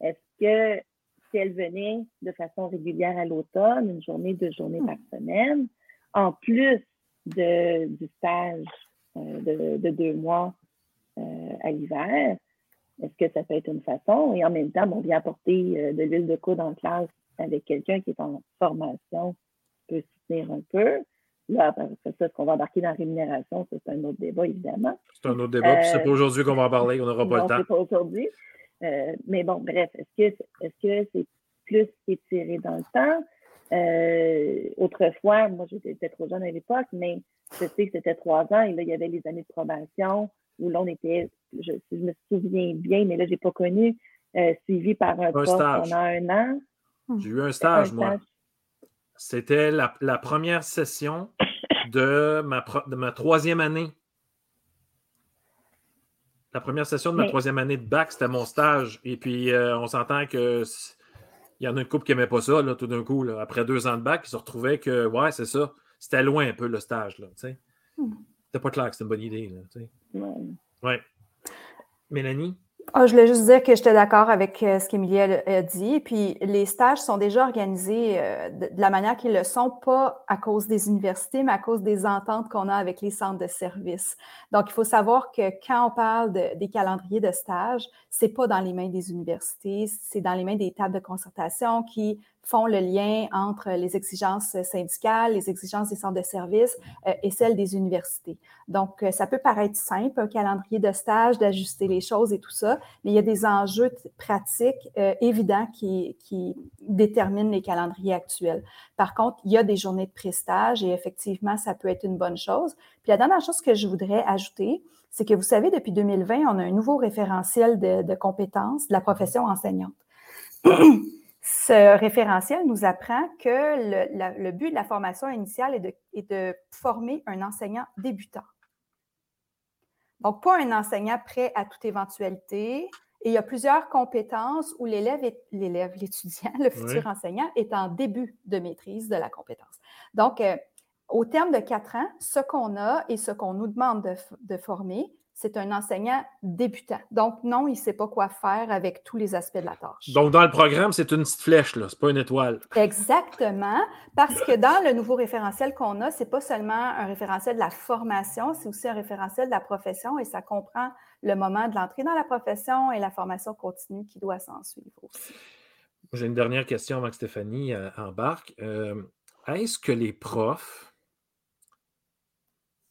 S4: est-ce que si elle venait de façon régulière à l'automne, une journée, deux journées par semaine, en plus de, du stage euh, de, de, deux mois à l'hiver, est-ce que ça peut être une façon? Et en même temps, on vient apporter euh, de l'huile de coude en classe avec quelqu'un qui est en formation, peut soutenir un peu. Là, après ça, ce qu'on va embarquer dans la rémunération, c'est un autre débat, évidemment.
S1: C'est un autre débat, c'est pas aujourd'hui qu'on va en parler, on n'aura pas le temps.
S4: C'est pas aujourd'hui. Euh, mais bon, bref, est-ce que est-ce c'est plus étiré dans le temps? Euh, autrefois, moi j'étais trop jeune à l'époque, mais je sais que c'était trois ans et là, il y avait les années de probation où là, on était je, me souviens bien, mais là, je n'ai pas connu, euh, suivi par un, poste pendant un an.
S1: Hmm. J'ai eu un stage, moi. C'était la, première session de ma, de ma troisième année. La première session de ma troisième année de bac, c'était mon stage. Et puis, euh, on s'entend que il y en a une couple qui n'aimait pas ça, là, tout d'un coup. après deux ans de bac, ils se retrouvaient que, ouais, c'est ça. C'était loin un peu le stage. Là, hmm. C'était pas clair que c'était une bonne idée. Là, ouais. Mélanie?
S5: Ah, je voulais juste dire que j'étais d'accord avec euh, ce qu'Émilie a, dit. Puis les stages sont déjà organisés euh, de, la manière qu'ils le sont, pas à cause des universités, mais à cause des ententes qu'on a avec les centres de services. Donc, il faut savoir que quand on parle des calendriers de stage, c'est pas dans les mains des universités, c'est dans les mains des tables de concertation qui font le lien entre les exigences syndicales, les exigences des centres de services euh, et celles des universités. Donc, euh, ça peut paraître simple, un calendrier de stage, d'ajuster les choses et tout ça, mais il y a des enjeux pratiques euh, évidents qui, déterminent les calendriers actuels. Par contre, il y a des journées de prestage et effectivement, ça peut être une bonne chose. Puis la dernière chose que je voudrais ajouter, c'est que vous savez, depuis 2020, on a un nouveau référentiel de compétences de la profession enseignante. Ce référentiel nous apprend que le, but de la formation initiale est de, former un enseignant débutant. Donc, pas un enseignant prêt à toute éventualité. Et il y a plusieurs compétences où l'élève, l'élève, l'étudiant, le futur enseignant est en début de maîtrise de la compétence. Donc, euh, au terme de quatre ans, ce qu'on a et ce qu'on nous demande de, former, c'est un enseignant débutant. Donc, non, il ne sait pas quoi faire avec tous les aspects de la tâche.
S1: Donc, dans le programme, c'est une petite flèche, là, c'est pas une étoile.
S5: Exactement, parce que dans le nouveau référentiel qu'on a, ce n'est pas seulement un référentiel de la formation, c'est aussi un référentiel de la profession et ça comprend le moment de l'entrée dans la profession et la formation continue qui doit s'en suivre aussi.
S1: J'ai une dernière question avant que Stéphanie euh, embarque. Euh, est-ce que les profs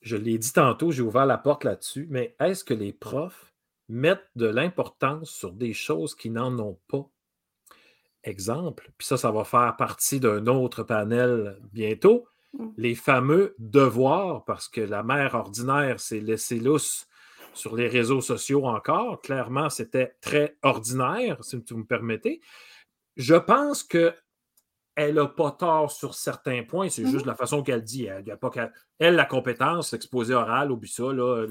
S1: je l'ai dit tantôt, j'ai ouvert la porte là-dessus, mais est-ce que les profs mettent de l'importance sur des choses qui n'en ont pas? Exemple, puis ça, ça va faire partie d'un autre panel bientôt, les fameux devoirs, parce que la mère ordinaire s'est laissée lousse sur les réseaux sociaux encore. Clairement, c'était très ordinaire, si vous me permettez. Je pense que elle n'a pas tort sur certains points, c'est juste mmh la façon qu'elle dit. Elle, a pas elle, la compétence, l'exposé oral, au ça, là,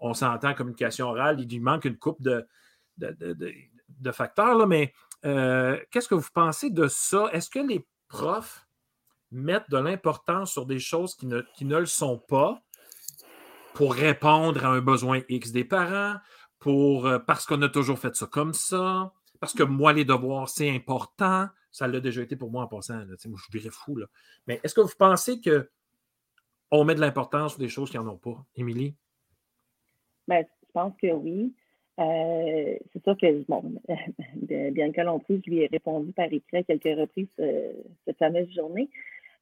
S1: on s'entend communication orale, il lui manque une coupe de, de, facteurs, là, mais euh, qu'est-ce que vous pensez de ça? Est-ce que les profs mettent de l'importance sur des choses qui ne, qui ne le sont pas pour répondre à un besoin X des parents, pour, euh, parce qu'on a toujours fait ça comme ça, parce que moi, les devoirs, c'est important. Ça l'a déjà été pour moi en passant. Là. Moi, je dirais fou. Là. Mais est-ce que vous pensez qu'on met de l'importance sur des choses qui n'en ont pas? Émilie?
S4: Ben, je pense que oui. Euh, c'est sûr que, bon, Bianca Lompré, je lui ai répondu par écrit à quelques reprises euh, cette fameuse journée.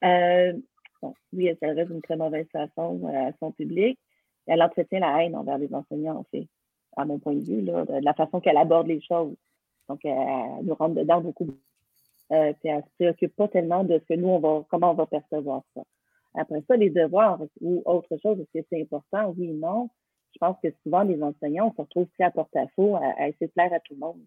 S4: Euh, bon, oui, elle s'adresse d'une très mauvaise façon à son public. Elle entretient la haine envers les enseignants, en à mon point de vue, là, de la façon qu'elle aborde les choses. Donc, elle nous rentre dedans beaucoup euh, puis elle ne se préoccupe pas tellement de ce que nous, on va, comment on va percevoir ça. Après ça, les devoirs ou autre chose, est-ce que c'est important? Oui, non. Je pense que souvent, les enseignants, on se retrouve très à porte-à-faux à, essayer de plaire à tout le monde.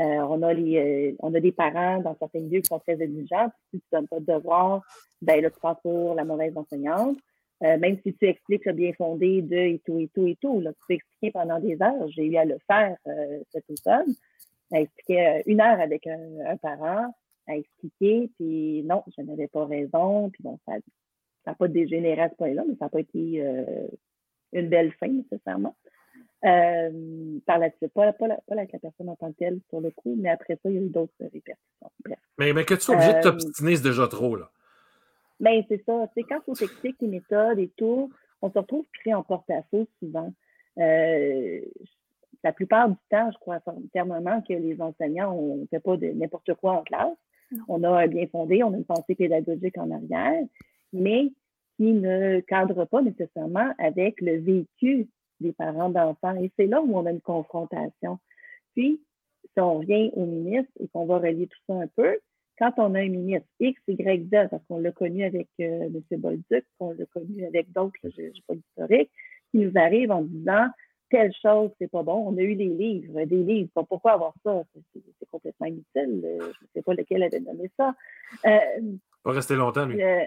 S4: Euh, on, a les, euh, on a des parents dans certains lieux qui sont très exigeants. Si tu ne donnes pas de devoirs, ben là, tu passes pour la mauvaise enseignante. Euh, même si tu expliques le bien fondé de et tout, et tout, et tout. Là, tu peux expliquer pendant des heures. J'ai eu à le faire euh, cet automne. Expliquer une heure avec un, un parent à expliquer, puis non, je n'avais pas raison, puis bon, ça n'a pas dégénéré à ce point-là, mais ça n'a pas été euh, une belle fin nécessairement. Euh, par la suite, pas, pas, pas, avec la personne en tant que telle sur le coup, mais après ça, il y a eu d'autres répercussions. Bref.
S1: Mais, mais que tu sois obligé de euh, t'obstiner, c'est déjà trop, là.
S4: Ben, c'est ça. C'est quand on t'explique les méthodes et tout, on se retrouve pris en porte-à-faux souvent. Euh, la plupart du temps, je crois fermement que les enseignants, on ne fait pas de n'importe quoi en classe. On a bien fondé, on a une pensée pédagogique en arrière, mais qui ne cadre pas nécessairement avec le vécu des parents d'enfants. Et c'est là où on a une confrontation. Puis, si on revient au ministre et qu'on va relier tout ça un peu, quand on a un ministre X, Y, Z, parce qu'on l'a connu avec euh, M. Bolduc, qu'on l'a connu avec d'autres, je n'ai pas d'historique, qui nous arrive en disant telle chose, c'est pas bon. On a eu des livres, des livres. Pourquoi avoir ça? C'est complètement inutile. Je ne sais pas lequel avait nommé ça.
S1: Euh, pas rester longtemps, lui.
S4: Euh,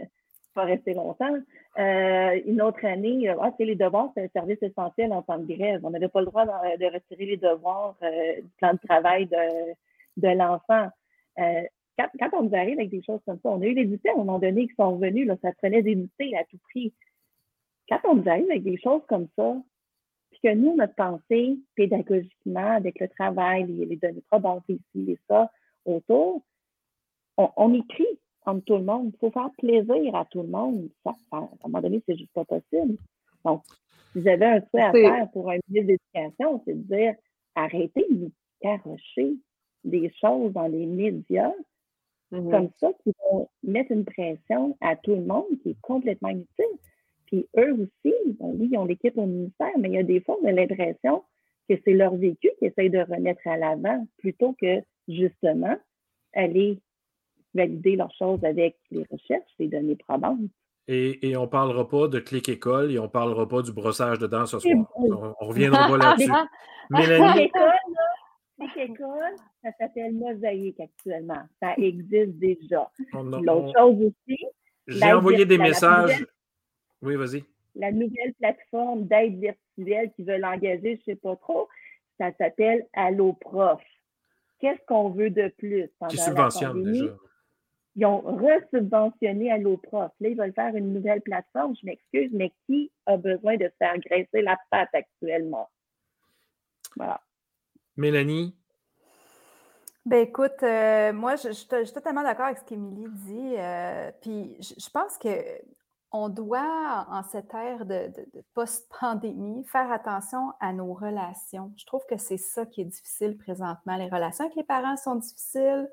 S4: pas rester longtemps. Euh, une autre année, ah, c'est les devoirs, c'est un service essentiel en temps de grève. On n'avait pas le droit de, retirer les devoirs du plan de travail de, de l'enfant. Quand, quand, on nous arrive avec des choses comme ça, on a eu des dictées à un moment donné qui sont venus, là, ça prenait des dictées à tout prix. Quand on nous arrive avec des choses comme ça, que nous, notre pensée, pédagogiquement, avec le travail, les, données probantes ici et ça, autour, on, écrit entre tout le monde. Il faut faire plaisir à tout le monde. Ça, à un moment donné, c'est juste pas possible. Donc, si j'avais un souhait à faire pour un ministre d'éducation, c'est de dire arrêtez de nous carocher des choses dans les médias mm-hmm. comme ça qui vont mettre une pression à tout le monde qui est complètement inutile. Puis eux aussi, oui, ils ont l'équipe au ministère, mais il y a des fois, on a l'impression que c'est leur vécu qu'ils essayent de remettre à l'avant plutôt que justement aller valider leurs choses avec les recherches, les données probantes.
S1: Et, on ne parlera pas de clic école et on ne parlera pas du brossage de dents ce soir. On, reviendra pas là-dessus.
S4: Mélanie? Clic école, ça s'appelle Mosaïque actuellement. Ça existe déjà. L'autre chose aussi.
S1: J'ai envoyé des messages. Oui, vas-y.
S4: La nouvelle plateforme d'aide virtuelle qui veulent engager, je ne sais pas trop, ça s'appelle AlloProf. Qu'est-ce qu'on veut de plus?
S1: Qui subventionne déjà.
S4: Ils ont resubventionné AlloProf. Là, ils veulent faire une nouvelle plateforme. Je m'excuse, mais qui a besoin de se faire graisser la patte actuellement? Voilà.
S1: Mélanie?
S5: Ben écoute, euh, moi, je, suis totalement d'accord avec ce qu'Émilie dit. Euh, puis je, pense que on doit, en cette ère de, post-pandémie, faire attention à nos relations. Je trouve que c'est ça qui est difficile présentement. Les relations avec les parents sont difficiles,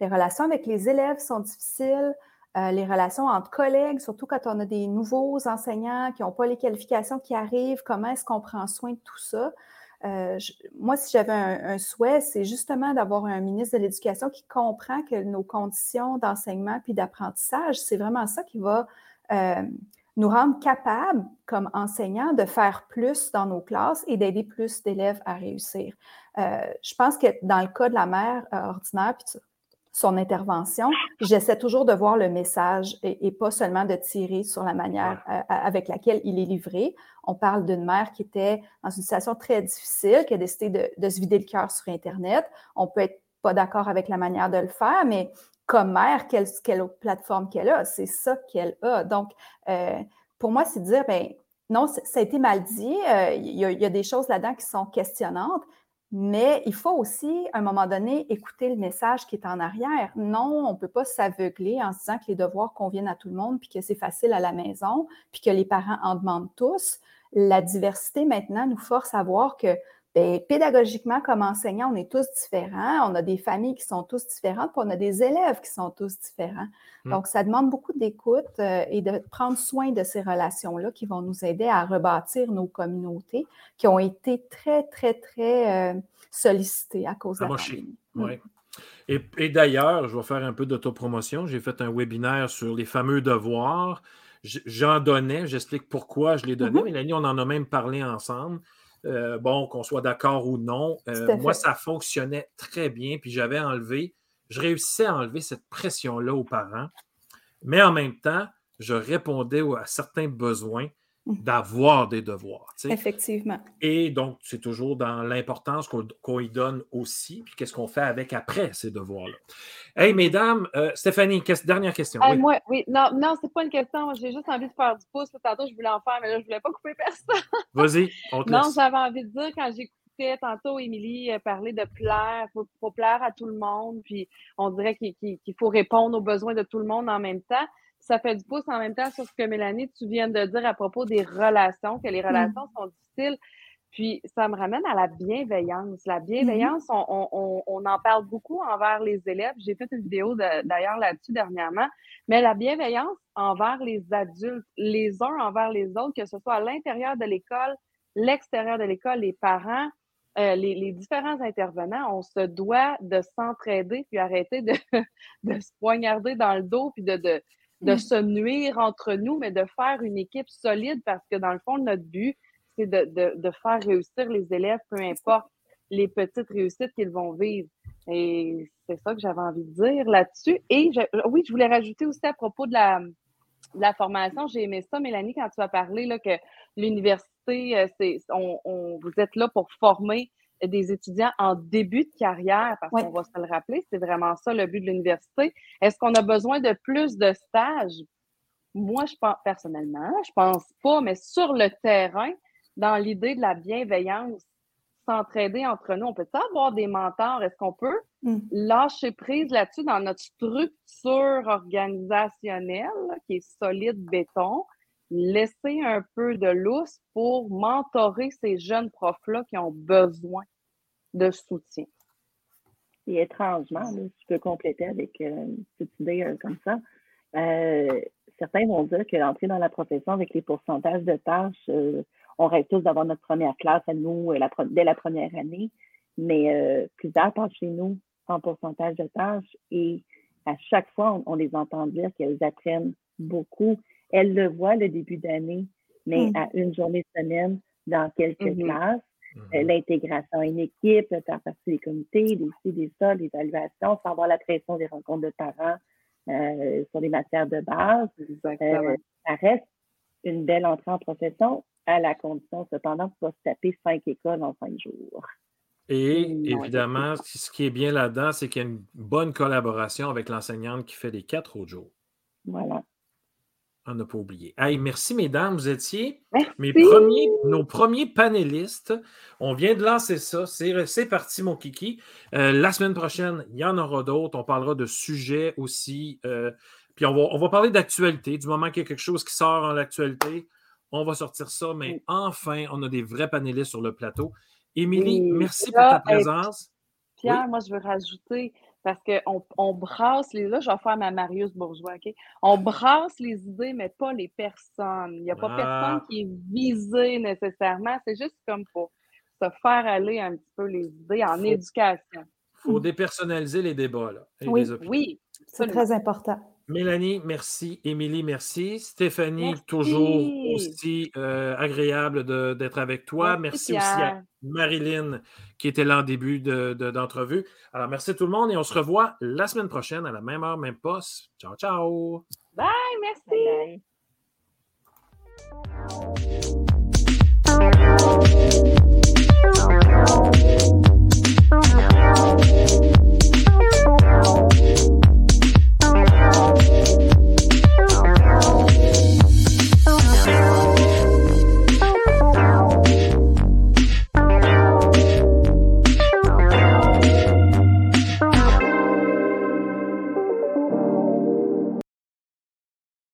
S5: les relations avec les élèves sont difficiles, euh, les relations entre collègues, surtout quand on a des nouveaux enseignants qui n'ont pas les qualifications qui arrivent, comment est-ce qu'on prend soin de tout ça? Euh, moi, si j'avais un, souhait, c'est justement d'avoir un ministre de l'Éducation qui comprend que nos conditions d'enseignement puis d'apprentissage, c'est vraiment ça qui va euh, nous rendre capables, comme enseignants, de faire plus dans nos classes et d'aider plus d'élèves à réussir. Euh, je pense que dans le cas de la mère ordinaire, puis son intervention, j'essaie toujours de voir le message et, pas seulement de tirer sur la manière euh, avec laquelle il est livré. On parle d'une mère qui était dans une situation très difficile, qui a décidé de, se vider le cœur sur Internet. On peut être pas d'accord avec la manière de le faire, mais comme mère, quelle, autre plateforme qu'elle a? C'est ça qu'elle a. Donc, euh, pour moi, c'est de dire, ben non, ça a été mal dit. Euh, il y, a des choses là-dedans qui sont questionnantes, mais il faut aussi, à un moment donné, écouter le message qui est en arrière. Non, on ne peut pas s'aveugler en se disant que les devoirs conviennent à tout le monde, puis que c'est facile à la maison, puis que les parents en demandent tous. La diversité maintenant nous force à voir que ben, pédagogiquement, comme enseignants, on est tous différents. On a des familles qui sont tous différentes, puis on a des élèves qui sont tous différents. Mmh. Donc, ça demande beaucoup d'écoute euh, et de prendre soin de ces relations-là qui vont nous aider à rebâtir nos communautés qui ont été très, très, très euh, sollicitées à cause de la pandémie.
S1: Mmh. Et, et d'ailleurs, je vais faire un peu d'autopromotion. J'ai fait un webinaire sur les fameux devoirs. J'en donnais, j'explique pourquoi je les donnais. Mmh Mélanie, on en a même parlé ensemble. Euh, bon, qu'on soit d'accord ou non. Euh, moi, ça fonctionnait très bien, puis j'avais enlevé, je réussissais à enlever cette pression-là aux parents, mais en même temps, je répondais à certains besoins. D'avoir des devoirs.
S5: Effectivement.
S1: Et donc, c'est toujours dans l'importance qu'on y donne aussi, puis qu'est-ce qu'on fait avec après ces devoirs-là. Hey, mesdames, euh, Stéphanie, dernière question.
S2: oui. Moi, oui, non, non, c'est pas une question. J'ai juste envie de faire du pouce. Tantôt, je voulais en faire, mais là, je voulais pas couper personne.
S1: Vas-y, on te
S2: Non, j'avais envie de dire, quand j'écoutais tantôt Émilie euh, parler de plaire, il faut, plaire à tout le monde, puis on dirait qu'il faut répondre aux besoins de tout le monde en même temps ça fait du pouce en même temps sur ce que Mélanie, tu viens de dire à propos des relations, que les mm. relations sont difficiles. Puis ça me ramène à la bienveillance. La mm-hmm. bienveillance, on, en parle beaucoup envers les élèves. J'ai fait une vidéo d'ailleurs là-dessus dernièrement. Mais la bienveillance envers les adultes, les uns envers les autres, que ce soit à l'intérieur de l'école, l'extérieur de l'école, les parents, euh, les, différents intervenants, on se doit de s'entraider puis arrêter de, de se poignarder dans le dos puis de, de, de mm. se nuire entre nous, mais de faire une équipe solide parce que dans le fond, notre but, c'est de, faire réussir les élèves, peu importe les petites réussites qu'ils vont vivre. Et c'est ça que j'avais envie de dire là-dessus. Et oui, je voulais rajouter aussi à propos de la, la formation, j'ai aimé ça, Mélanie, quand tu as parlé là, que l'université, euh, c'est, on, vous êtes là pour former des étudiants en début de carrière, parce qu'on va se le rappeler, c'est vraiment ça le but de l'université. Est-ce qu'on a besoin de plus de stages? Moi, je pense personnellement, je pense pas, mais sur le terrain, dans l'idée de la bienveillance, s'entraider entre nous, on peut avoir des mentors? Est-ce qu'on peut mm. lâcher prise là-dessus dans notre structure organisationnelle qui est solide béton? laisser un peu de lousse pour mentorer ces jeunes profs-là qui ont besoin? De soutien.
S4: Et étrangement, tu peux compléter avec euh, une petite idée euh, comme ça. Euh, certains vont dire que l'entrée dans la profession avec les pourcentages de tâches, on rêve tous d'avoir notre première classe à nous dès la première année, mais plusieurs passent chez nous en pourcentage de tâches et à chaque fois, on, les entend dire qu'elles apprennent beaucoup. Elles le voient le début d'année, mais mmh. à une journée semaine dans quelques mmh classes, euh, mm-hmm. l'intégration à une équipe, faire partie des comités, des ci, des ça, l'évaluation, sans avoir la pression des rencontres de parents euh, sur les matières de base. Euh, ça reste une belle entrée en profession à la condition cependant de ne pas se taper cinq écoles en cinq jours.
S1: Et évidemment, ce qui est bien là-dedans, c'est qu'il y a une bonne collaboration avec l'enseignante qui fait les quatre autres jours.
S4: Voilà.
S1: On n'a pas oublié. Hey, merci, mesdames. Vous étiez
S2: Merci.
S1: mes premiers, nos premiers panélistes. On vient de lancer ça. C'est parti, mon kiki. Euh, la semaine prochaine, il y en aura d'autres. On parlera de sujets aussi. euh, puis on va, on va parler d'actualité. Du moment qu'il y a quelque chose qui sort en l'actualité, on va sortir ça. Mais enfin, on a des vrais panélistes sur le plateau. Émilie, merci pour ta présence.
S2: Pierre,
S1: Oui.
S2: moi, je veux rajouter, parce qu'on on brasse les. Là, je vais faire ma Marius Bourgeois, OK? On brasse les idées, mais pas les personnes. Il n'y a pas
S1: Ah.
S2: personne qui est visé nécessairement. C'est juste comme pour se faire aller un petit peu les idées en
S1: Faut-
S2: éducation.
S1: Il faut dépersonnaliser les débats là, et
S5: Oui.
S1: les opinions.
S2: Oui,
S5: C'est très important.
S1: Mélanie, merci. Émilie, merci. Stéphanie, toujours aussi euh, agréable d'être avec toi. Merci, aussi à Marilyn qui était là en début d'entrevue. De, Alors, merci tout le monde et on se revoit la semaine prochaine à la même heure, même poste. Ciao, ciao.
S2: Bye, merci.